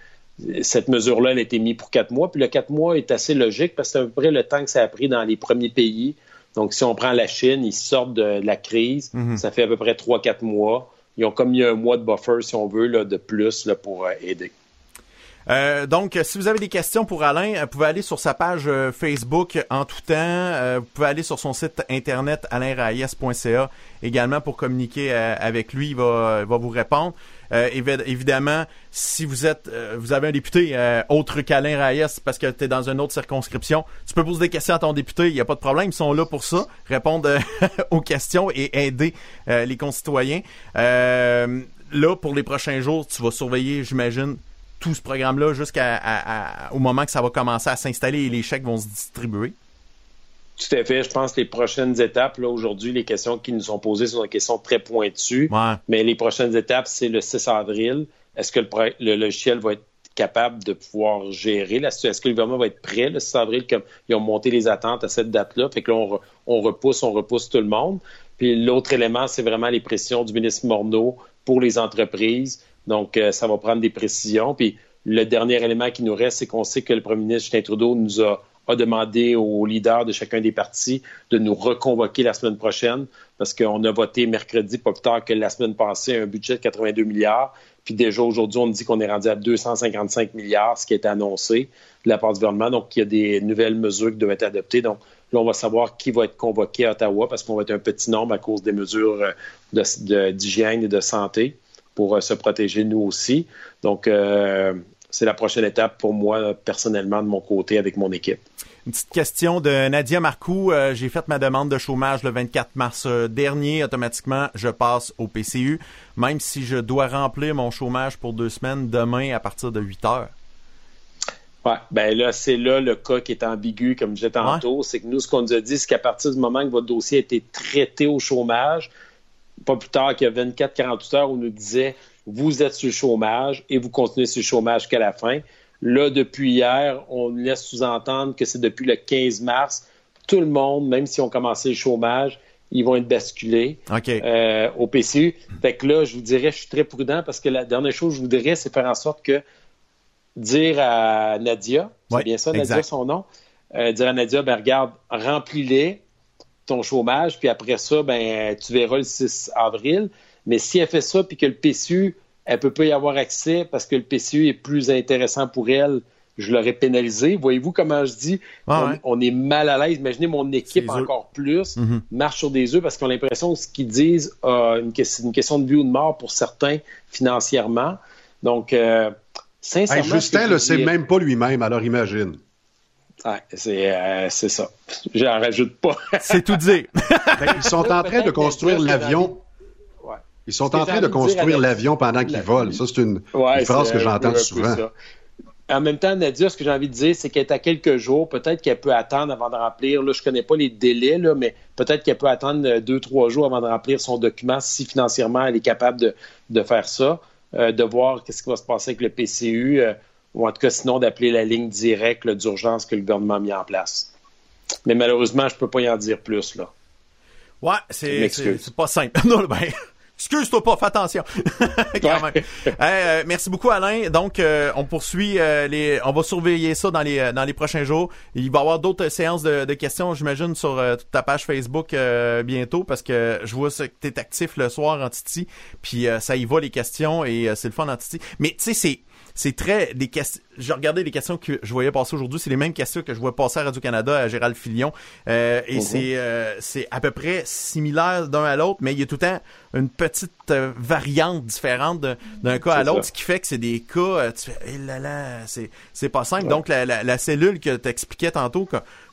cette mesure-là, elle a été mise pour quatre mois. Puis le quatre mois est assez logique parce que c'est à peu près le temps que ça a pris dans les premiers pays. Donc, si on prend la Chine, ils sortent de la crise. Mhm. Ça fait à peu près trois, quatre mois. Ils ont comme mis un mois de buffer, si on veut, là, de plus là, pour euh, aider. Euh, donc, si vous avez des questions pour Alain, euh, vous pouvez aller sur sa page euh, Facebook en tout temps. vous pouvez aller sur son site internet alainraïs.ca également pour communiquer avec lui. Il va, va vous répondre. évidemment, si vous êtes, vous avez un député autre qu'Alain Raïs parce que tu es dans une autre circonscription, tu peux poser des questions à ton député. Il n'y a pas de problème. Ils sont là pour ça, répondre aux questions et aider les concitoyens. là, pour les prochains jours, tu vas surveiller, j'imagine, tout ce programme-là jusqu'au moment que ça va commencer à s'installer et les chèques vont se distribuer? Tout à fait. Je pense que les prochaines étapes, là, aujourd'hui, les questions qui nous sont posées sont des questions très pointues. Mais les prochaines étapes, c'est le 6 avril. Est-ce que le, logiciel va être capable de pouvoir gérer la situation? Est-ce que le gouvernement va être prêt le 6 avril, comme ils ont monté les attentes à cette date-là? Fait que là, on, on repousse, on repousse tout le monde. Puis l'autre élément, c'est vraiment les pressions du ministre Morneau pour les entreprises donc, euh, ça va prendre des précisions. Puis, le dernier élément qui nous reste, c'est qu'on sait que le premier ministre Justin Trudeau nous a, demandé aux leaders de chacun des partis de nous reconvoquer la semaine prochaine parce qu'on a voté mercredi, pas plus tard que la semaine passée, un budget de 82 milliards. Puis déjà aujourd'hui, on dit qu'on est rendu à 255 milliards, ce qui est annoncé de la part du gouvernement. Donc, il y a des nouvelles mesures qui doivent être adoptées. Donc, là, on va savoir qui va être convoqué à Ottawa parce qu'on va être un petit nombre à cause des mesures euh, d'hygiène et de santé pour euh, se protéger nous aussi. Donc, euh, c'est la prochaine étape pour moi, personnellement, de mon côté, avec mon équipe. Une petite question de Nadia Marcoux. Euh, j'ai fait ma demande de chômage le 24 mars dernier. Automatiquement, je passe au PCU, même si je dois remplir mon chômage pour deux semaines demain à partir de 8 heures. Ouais, ben là, c'est là le cas qui est ambigu, comme je disais tantôt. C'est que nous, ce qu'on nous a dit, c'est qu'à partir du moment que votre dossier a été traité au chômage, pas plus tard qu'il y a 24-48 heures, on nous disait vous êtes sur le chômage et vous continuez sur le chômage jusqu'à la fin. Là, depuis hier, on laisse sous-entendre que c'est depuis le 15 mars. Tout le monde, même si on commencé le chômage, ils vont être basculés euh, au PCU. Fait que là, je vous dirais, je suis très prudent parce que la dernière chose que je voudrais, c'est faire en sorte que dire à Nadia, c'est bien ça, Nadia, son nom, euh, dire à Nadia, ben regarde, remplis-les, ton chômage, puis après ça, ben, tu verras le 6 avril. Mais si elle fait ça, puis que le PCU, elle peut pas y avoir accès parce que le PCU est plus intéressant pour elle, je l'aurais pénalisé. Voyez-vous comment je dis? Ah on, est mal à l'aise. Imaginez mon équipe encore plus mm-hmm. marche sur des œufs parce qu'on a l'impression que ce qu'ils disent une, une, question de vie ou de mort pour certains financièrement. Donc, euh, sincèrement. Justin le sait même pas lui-même, alors imagine. Euh, c'est ça. J'en rajoute pas. c'est tout dit. Ben, ils sont en train de construire l'avion. Ils sont en train de construire l'avion pendant qu'ils volent. Ça, c'est une, phrase que j'entends souvent. En même temps, Nadia, ce que j'ai envie de dire, c'est qu'elle est à quelques jours. Peut-être qu'elle peut attendre avant de remplir. Là, je connais pas les délais, là, mais peut-être qu'elle peut attendre euh, deux, trois jours avant de remplir son document si financièrement elle est capable de, faire ça, euh, de voir qu'est-ce qui va se passer avec le PCU ou en tout cas sinon d'appeler la ligne directe d'urgence que le gouvernement a mis en place. Mais malheureusement, je ne peux pas y en dire plus. là. Ouais, c'est, pas simple. non, ben, excuse-toi pas, fais attention. Euh, merci beaucoup, Alain. Donc, euh, on poursuit euh, les, on va surveiller ça dans les dans les prochains jours. Il va y avoir d'autres séances de, questions, j'imagine, sur ta page Facebook bientôt, parce que je vois que tu es actif le soir en Titi, puis ça y va les questions et c'est le fun en Titi. Mais tu sais, c'est c'est très des questions. Je regardais les questions que je voyais passer aujourd'hui, c'est les mêmes questions que je vois passer à Radio Canada à Gérald Filion, euh, et mhm. c'est euh, c'est à peu près similaire d'un à l'autre, mais il y a tout le temps une petite euh, variante différente d'un cas à l'autre, ce qui fait que c'est des cas. tu fais, eh là là, c'est c'est pas simple. Donc la, la, cellule que tu expliquais tantôt.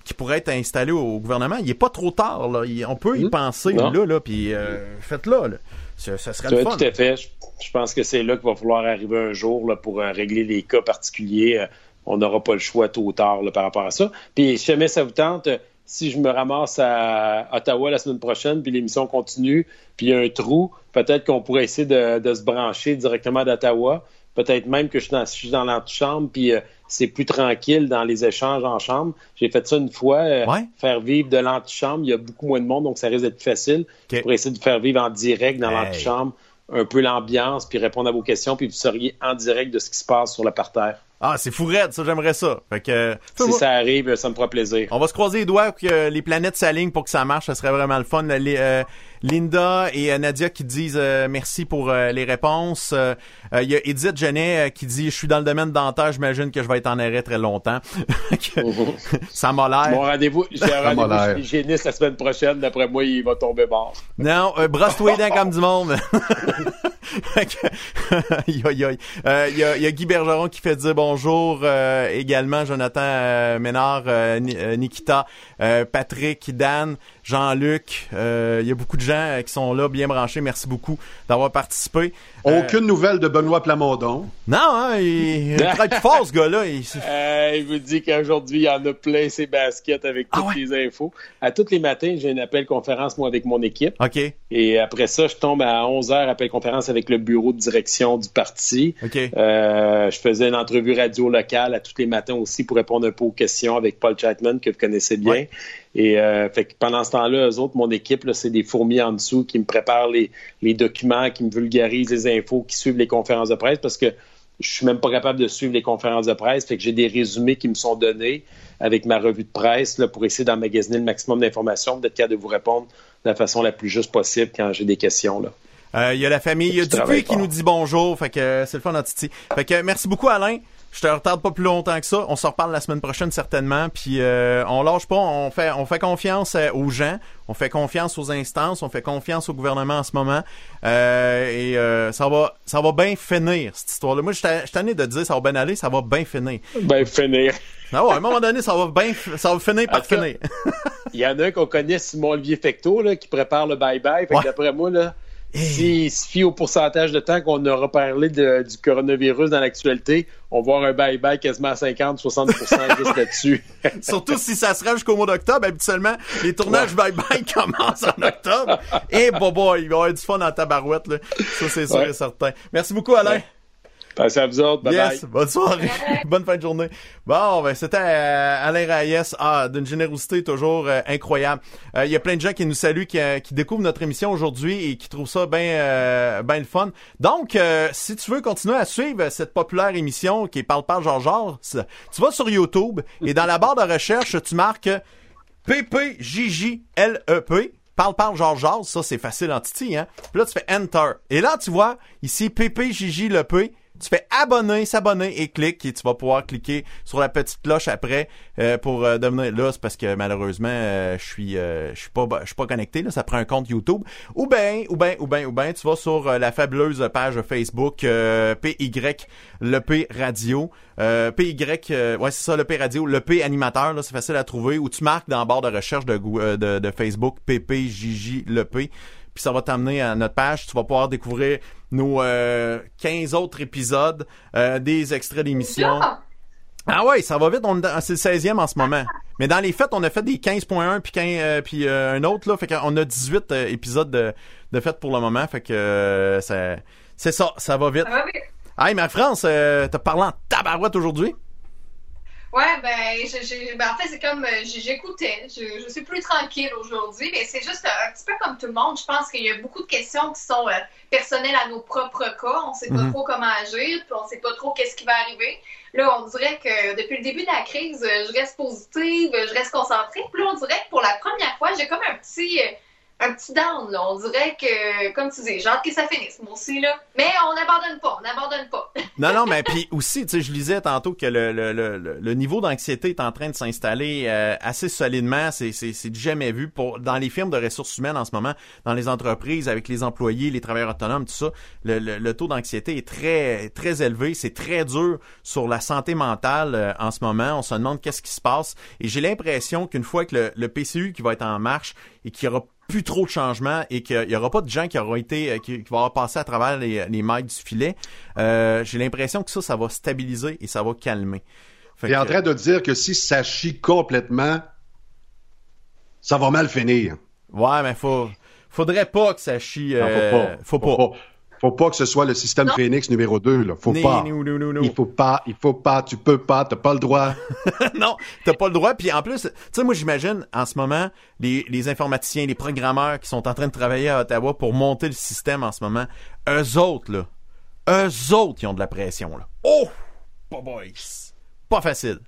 qui pourrait être installée au gouvernement, il est pas trop tard. Là. on peut y mhm. penser là, là, puis faites-le. Là. Ça, serait le fun. Tout à fait. Je, pense que c'est là qu'il va falloir arriver un jour là, pour euh, régler les cas particuliers. Euh, on n'aura pas le choix tôt ou tard par rapport à ça. Puis si jamais ça vous tente, si je me ramasse à Ottawa la semaine prochaine, puis l'émission continue, puis il y a un trou, peut-être qu'on pourrait essayer de, se brancher directement d'Ottawa. Peut-être même que je suis dans, l'antichambre, puis euh, c'est plus tranquille dans les échanges en chambre. J'ai fait ça une fois, euh, faire vivre de l'antichambre. Il y a beaucoup moins de monde, donc ça risque d'être facile. Pour essayer de faire vivre en direct dans l'antichambre un peu l'ambiance, puis répondre à vos questions, puis vous seriez en direct de ce qui se passe sur le parterre. Ah, c'est fou ça, j'aimerais ça. Fait que, si ça arrive, ça me fera plaisir. On va se croiser les doigts que les planètes s'alignent pour que ça marche, ça serait vraiment le fun. Euh, Linda et euh, Nadia qui disent euh, merci pour les réponses. Il y a Edith Genet qui dit je suis dans le domaine dentaire, j'imagine que je vais être en arrêt très longtemps. ça m'a l'air. Mon rendez-vous, j'ai un rendez-vous hygiéniste la semaine prochaine, d'après moi, il va tomber mort. Non, brosse-toi les comme du monde. Il y, a, Guy Bergeron qui fait dire bonjour. Euh, également, Jonathan euh, Ménard, euh, Nikita, Patrick, Dan, Jean-Luc. Il y a beaucoup de gens qui sont là, bien branchés. Merci beaucoup d'avoir participé. Aucune nouvelle de Benoît Plamondon. Non, hein, il, travaille plus fort, ce gars-là. Il... vous dit qu'aujourd'hui, il y en a plein ses baskets avec ah toutes les infos. À tous les matins, j'ai une appel conférence, moi, avec mon équipe. OK. Et après ça, je tombe à 11 h appel conférence avec le bureau de direction du parti. Euh, je faisais une entrevue radio locale à tous les matins aussi pour répondre un peu aux questions avec Paul Chatman, que vous connaissez bien. Et euh, fait pendant ce temps-là, eux autres, mon équipe, c'est des fourmis en dessous qui me préparent les, documents, qui me vulgarisent les infos, qui suivent les conférences de presse parce que je suis même pas capable de suivre les conférences de presse. Fait que j'ai des résumés qui me sont donnés avec ma revue de presse là, pour essayer d'emmagasiner le maximum d'informations, d'être capable de vous répondre de la façon la plus juste possible quand j'ai des questions. Là. Euh, il y a la famille, il y a Dupuis qui nous dit bonjour, fait que euh, c'est le fun en Titi. Fait que merci beaucoup Alain. Je te retarde pas plus longtemps que ça. On se reparle la semaine prochaine certainement. Puis euh, on lâche pas. On fait on fait confiance aux gens. On fait confiance aux instances. On fait confiance au gouvernement en ce moment. et ça va ça va bien finir cette histoire-là. Moi, je tanné de dire ça va bien aller. Ça va bien finir. Bien finir. Ah ouais, à un moment donné, ça va bien ça va finir par finir. Il y en a un qu'on connaît, Simon Olivier Fecto, là, qui prépare le bye bye. Fait d'après moi là s'il se fie au pourcentage de temps qu'on aura parlé du coronavirus dans l'actualité, on va avoir un bye-bye quasiment à 50-60% juste là-dessus. Surtout si ça se rend jusqu'au mois d'octobre. Habituellement, les tournages bye-bye commencent en octobre. Et bobo, il va y avoir du fun dans ta barouette. Là. Ça, c'est sûr et certain. Merci beaucoup, Alain. Passez à vous autres. Bye yes, bonne soirée. bonne fin de journée. Bon, ben, c'était euh, Alain Reyes. Ah, d'une générosité toujours euh, incroyable. Il euh, y a plein de gens qui nous saluent, qui, qui découvrent notre émission aujourd'hui et qui trouvent ça bien ben le fun. Donc, si tu veux continuer à suivre cette populaire émission qui est Parle Parle Georges tu vas sur YouTube et dans la barre de recherche, tu marques PPJJLEP. Parle, parle, Georges ça c'est facile en titi, hein. Puis là, tu fais Enter. Et là, tu vois, ici, PPJJLEP, tu fais abonner, s'abonner et clique et tu vas pouvoir cliquer sur la petite cloche après euh, pour euh, devenir là, c'est parce que malheureusement euh, je suis je suis pas je suis pas connecté là, ça prend un compte YouTube. Ou ben ou ben ou ben ou ben tu vas sur la fabuleuse page Facebook PY le P radio. PY ouais c'est ça le P radio, le P animateur là, c'est facile à trouver. Ou tu marques dans la barre de recherche de de, de Facebook PPJJ le P puis ça va t'amener à notre page. Tu vas pouvoir découvrir nos 15 euh, autres épisodes, euh, des extraits d'émissions. Ah ouais, ça va vite. On, c'est le 16e en ce moment. Mais dans les fêtes, on a fait des 15.1 puis, euh, puis un autre là, fait qu'on a 18 épisodes de, de fêtes pour le moment, fait que c'est ça, ça va vite. Ça va Hey, ma France, t'as parlé en tabarouette aujourd'hui? Ouais, ben, ben, en fait, c'est comme euh, j'écoutais. Je, je, suis plus tranquille aujourd'hui, mais c'est juste un petit peu comme tout le monde. Je pense qu'il y a beaucoup de questions qui sont euh, personnelles à nos propres cas. On sait pas mhm. trop comment agir, puis on sait pas trop qu'est-ce qui va arriver. Là, on dirait que depuis le début de la crise, je reste positive, je reste concentrée. Puis là, on dirait que pour la première fois, j'ai comme un petit euh, un petit down, là. On dirait que, comme tu dis, j'ai hâte que ça finisse, moi aussi, là. Mais on n'abandonne pas, on n'abandonne pas. non, non, mais puis aussi, tu sais, je lisais tantôt que le, le, le, le niveau d'anxiété est en train de s'installer euh, assez solidement. C'est, c'est, c'est jamais vu pour dans les firmes de ressources humaines en ce moment, dans les entreprises, avec les employés, les travailleurs autonomes, tout ça. Le, le, taux d'anxiété est très, très élevé. C'est très dur sur la santé mentale euh, en ce moment. On se demande qu'est-ce qui se passe. Et j'ai l'impression qu'une fois que le, le PCU qui va être en marche et qu'il y aura plus trop de changements et qu'il n'y aura pas de gens qui auront été euh, qui, vont avoir passé à travers les, les mailles du filet, euh, j'ai l'impression que ça, ça va stabiliser et ça va calmer. Tu es en train de dire que si ça chie complètement, ça va mal finir. Ouais, mais faut, faudrait pas que ça chie. Non, faut pas. Faut, pas. Faut pas que ce soit le système Phoenix numéro 2, là. Faut pas. il faut pas, il faut pas, tu peux pas, t'as pas le droit. non, t'as pas le droit. Puis en plus, tu sais, moi j'imagine en ce moment les, les informaticiens, les programmeurs qui sont en train de travailler à Ottawa pour monter le système en ce moment, eux autres là, eux autres qui ont de la pression là. Oh, pas boys, pas facile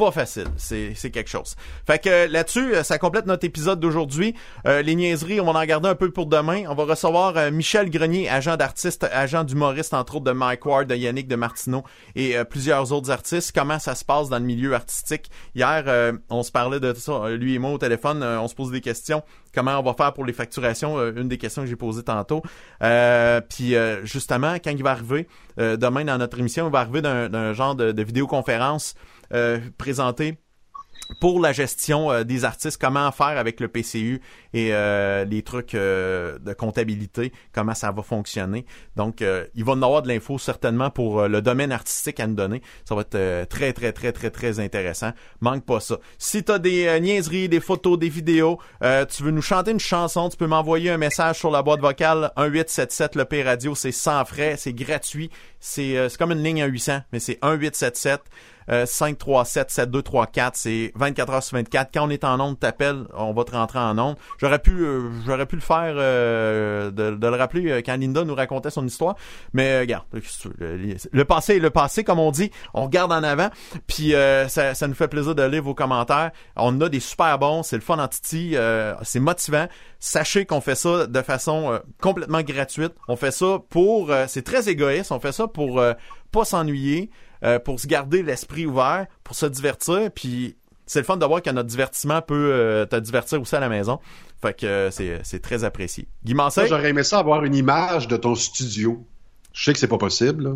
pas facile. C'est, quelque chose. Fait que là-dessus, euh, ça complète notre épisode d'aujourd'hui. Euh, les niaiseries, on va en garder un peu pour demain. On va recevoir euh, Michel Grenier, agent d'artiste, agent d'humoriste, entre autres de Mike Ward, de Yannick de Martineau et plusieurs autres artistes. Comment ça se passe dans le milieu artistique? Hier, on se parlait de ça, lui et moi au téléphone, on se posait des questions. Comment on va faire pour les facturations? une des questions que j'ai posées tantôt. Puis justement, quand il va arriver, demain dans notre émission, il va arriver d'un, genre de, de vidéoconférence euh, présenté pour la gestion euh, des artistes, comment faire avec le PCU et euh, les trucs de comptabilité, comment ça va fonctionner. Donc, il va en avoir de l'info certainement pour le domaine artistique à nous donner. Ça va être très, très, très, très, très intéressant. Manque pas ça. Si tu as des niaiseries, des photos, des vidéos, tu veux nous chanter une chanson, tu peux m'envoyer un message sur la boîte vocale 1877 le P Radio, c'est sans frais, c'est gratuit. C'est comme une ligne à 800, mais c'est 1877 537 7234, c'est 24 heures sur 24. Quand on est en onde, t'appelles, on va te rentrer en onde. J'aurais pu euh, j'aurais pu le faire euh, de, le rappeler euh, quand Linda nous racontait son histoire, mais regarde, le, passé est le passé comme on dit, on regarde en avant, puis ça, ça nous fait plaisir de lire vos commentaires. On a des super bons, c'est le fun en c'est motivant. Sachez qu'on fait ça de façon complètement gratuite. On fait ça pour c'est très égoïste, on fait ça pour pas s'ennuyer. Euh, pour se garder l'esprit ouvert, pour se divertir, puis c'est le fun de voir que notre divertissement peut euh, te divertir aussi à la maison. Fait que euh, c'est, très apprécié. Guy J'aurais aimé ça avoir une image de ton studio. Je sais que c'est pas possible, là.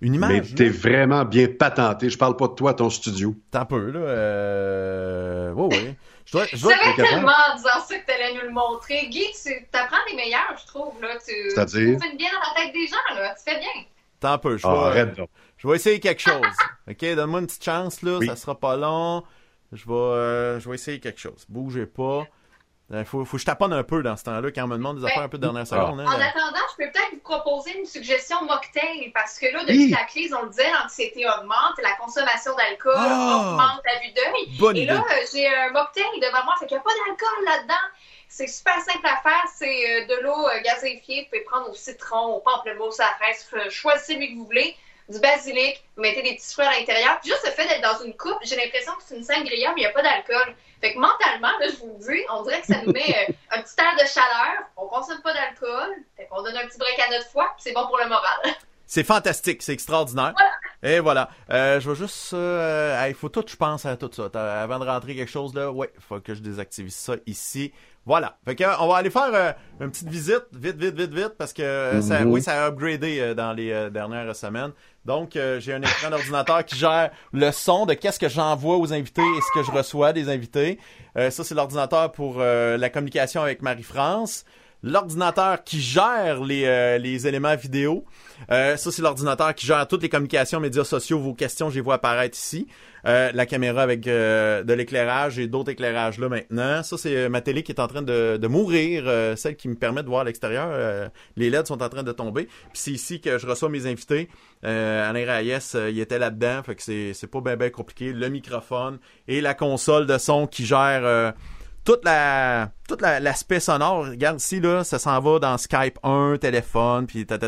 Une image? Mais t'es vraiment bien patenté. Je parle pas de toi, ton studio. T'as peu, là. Euh... Oui, oui. Je dois, je dois tellement en disant ça que t'allais nous le montrer. Guy, tu t'apprends les meilleurs, je trouve, là. Tu, C'est-à-dire? Tu fais bien dans la tête des gens, là. Tu fais bien. T'as un peu. Je ah, arrête, je vais essayer quelque chose. OK, donne-moi une petite chance, là. Ça sera pas long. Je vais, euh, je vais essayer quelque chose. Bougez pas. Il euh, faut, faut que je taponne un peu dans ce temps-là quand on me demande des affaires un peu de dernière seconde. Hein, en attendant, je peux peut-être vous proposer une suggestion mocktail parce que là, depuis la crise, on le disait, l'anxiété augmente, la consommation d'alcool ah! augmente à vue d'œil. Et là, euh, j'ai un mocktail devant moi, fait qu'il n'y a pas d'alcool là-dedans. C'est super simple à faire. C'est de l'eau gazéifiée. Vous pouvez prendre au citron, au pamplemousse, à la fraise. Choisissez celui que vous voulez du basilic, vous mettez des petits fruits à l'intérieur. Juste le fait d'être dans une coupe, j'ai l'impression que c'est une sangria, mais il n'y a pas d'alcool. Fait que mentalement, là, je vous le dis, on dirait que ça nous met euh, un petit air de chaleur. On consomme pas d'alcool. Fait qu'on donne un petit break à notre foie, c'est bon pour le moral. C'est fantastique, c'est extraordinaire. Et voilà. Euh, je vais juste. Euh, il faut tout, je pense, à tout ça. Avant de rentrer quelque chose là, ouais, faut que je désactive ça ici. Voilà. Fait que, on va aller faire euh, une petite visite, vite, vite, vite, vite, parce que euh, ça, mhm. oui, ça a upgradé euh, dans les dernières semaines. Donc, j'ai un écran d'ordinateur qui gère le son de qu'est-ce que j'envoie aux invités et ce que je reçois des invités. ça, c'est l'ordinateur pour la communication avec Marie-France. L'ordinateur qui gère les, les éléments vidéo. ça, c'est l'ordinateur qui gère toutes les communications, médias sociaux. Vos questions, je les vois apparaître ici. Euh, la caméra avec euh, de l'éclairage et d'autres éclairages là maintenant. Ça, c'est euh, ma télé qui est en train de, de mourir, celle qui me permet de voir l'extérieur. les LED sont en train de tomber. Puis c'est ici que je reçois mes invités. Alain Reyes, il était là-dedans, fait que c'est, c'est pas bien ben compliqué. Le microphone et la console de son qui gère toute la tout l'aspect sonore, regarde ici là, ça s'en va dans Skype 1, téléphone, puis ta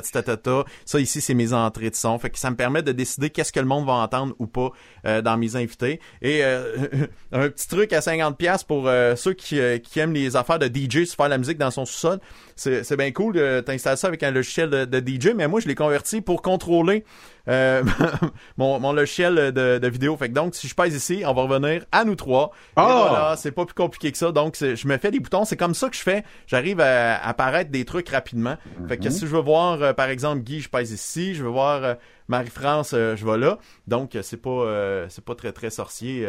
Ça ici c'est mes entrées de son, fait que ça me permet de décider qu'est-ce que le monde va entendre ou pas euh, dans mes invités. Et euh, un petit truc à 50 pièces pour euh, ceux qui, qui aiment les affaires de DJ, se faire la musique dans son sous-sol. C'est bien cool de t'installer ça avec un logiciel de, de, DJ, mais moi je l'ai converti pour contrôler mon, mon logiciel de, de vidéo. Fait que donc si je pèse ici, on va revenir à nous trois. Ah! voilà, c'est pas plus compliqué que ça. Donc je me fais des c'est comme ça que je fais. J'arrive à apparaître des trucs rapidement. Fait que mhm. si je veux voir, euh, par exemple, Guy, je pèse ici. Je veux voir euh, Marie-France, euh, je vais là. Donc, c'est pas, c'est pas très, très sorcier.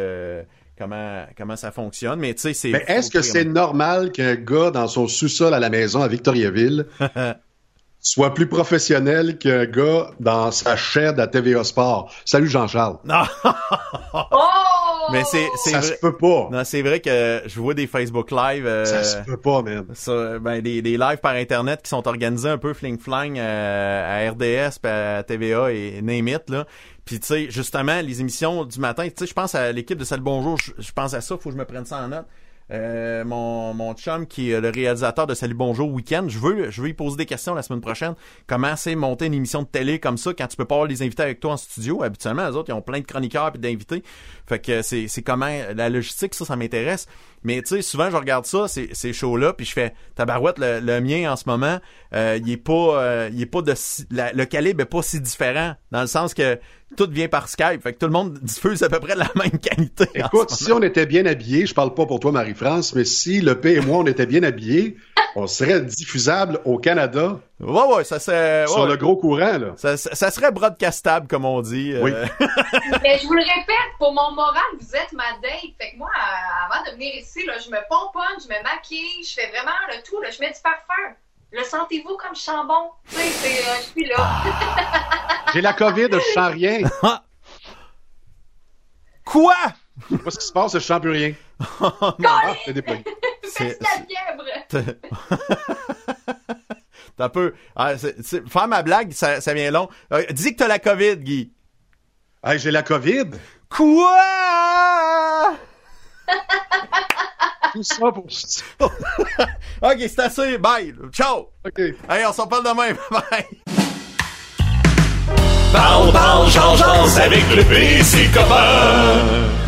Comment, comment ça fonctionne, mais tu sais, c'est. Mais est-ce que c'est normal qu'un gars dans son sous-sol à la maison à Victoriaville soit plus professionnel qu'un gars dans sa chaîne à TVA Sport? Salut Jean-Charles. oh! Mais c'est, c'est Ça vrai. se peut pas. Non, c'est vrai que je vois des Facebook Live. euh, Ça se peut pas, man. ça, ben, des, des lives par internet qui sont organisés un peu fling-flang euh, à RDS, puis à TVA et name it, là. Puis tu sais, justement, les émissions du matin, tu sais, je pense à l'équipe de Salut Bonjour, je, je pense à ça, faut que je me prenne ça en note. Euh, mon, mon chum qui est le réalisateur de Salut Bonjour Week-end, je veux, je veux y poser des questions la semaine prochaine. Comment c'est monter une émission de télé comme ça quand tu peux pas avoir les invités avec toi en studio? Habituellement, les autres, ils ont plein de chroniqueurs et d'invités. Fait que c'est, c'est comment la logistique, ça, ça m'intéresse. Mais tu sais, souvent je regarde ça, ces, ces shows-là, puis je fais tabarouette, le, le mien en ce moment, euh, il est pas, euh, il est pas de, si- la- le calibre est pas si différent dans le sens que tout vient par Skype, fait que tout le monde diffuse à peu près de la même qualité. Écoute, si on était bien habillés, je parle pas pour toi, Marie-France, mais si le P et moi, on était bien habillés, on serait diffusable au Canada. Ouais, ouais, ça c'est, sur ouais. le gros courant, là. ça, ça- ça serait broadcastable comme on dit. euh, Oui. Mais je vous le répète, pour mon moral, vous êtes ma date. Fait que moi, avant de venir ici, là, je me pomponne, je me maquille, je fais vraiment le tout. Là, je mets du parfum. Le sentez-vous comme je sens bon? Tu sais, c'est, euh, je suis là. J'ai la COVID, je sens rien. Quoi? Je sais pas ce qui se passe, je sens plus rien. non, Ah, c'est. C'est la fièvre. T'as un peu. Ah, c'est- c'est- faire ma blague, ça, ça vient long. Euh, dis que t'as la COVID, Guy. Hey, j'ai la COVID? Quoi? Tout ça pour ça. Ok, c'est assez. Bye. Ciao. OK. Hey, on s'en parle demain. Bye. Parle, parle, change avec le PC copain.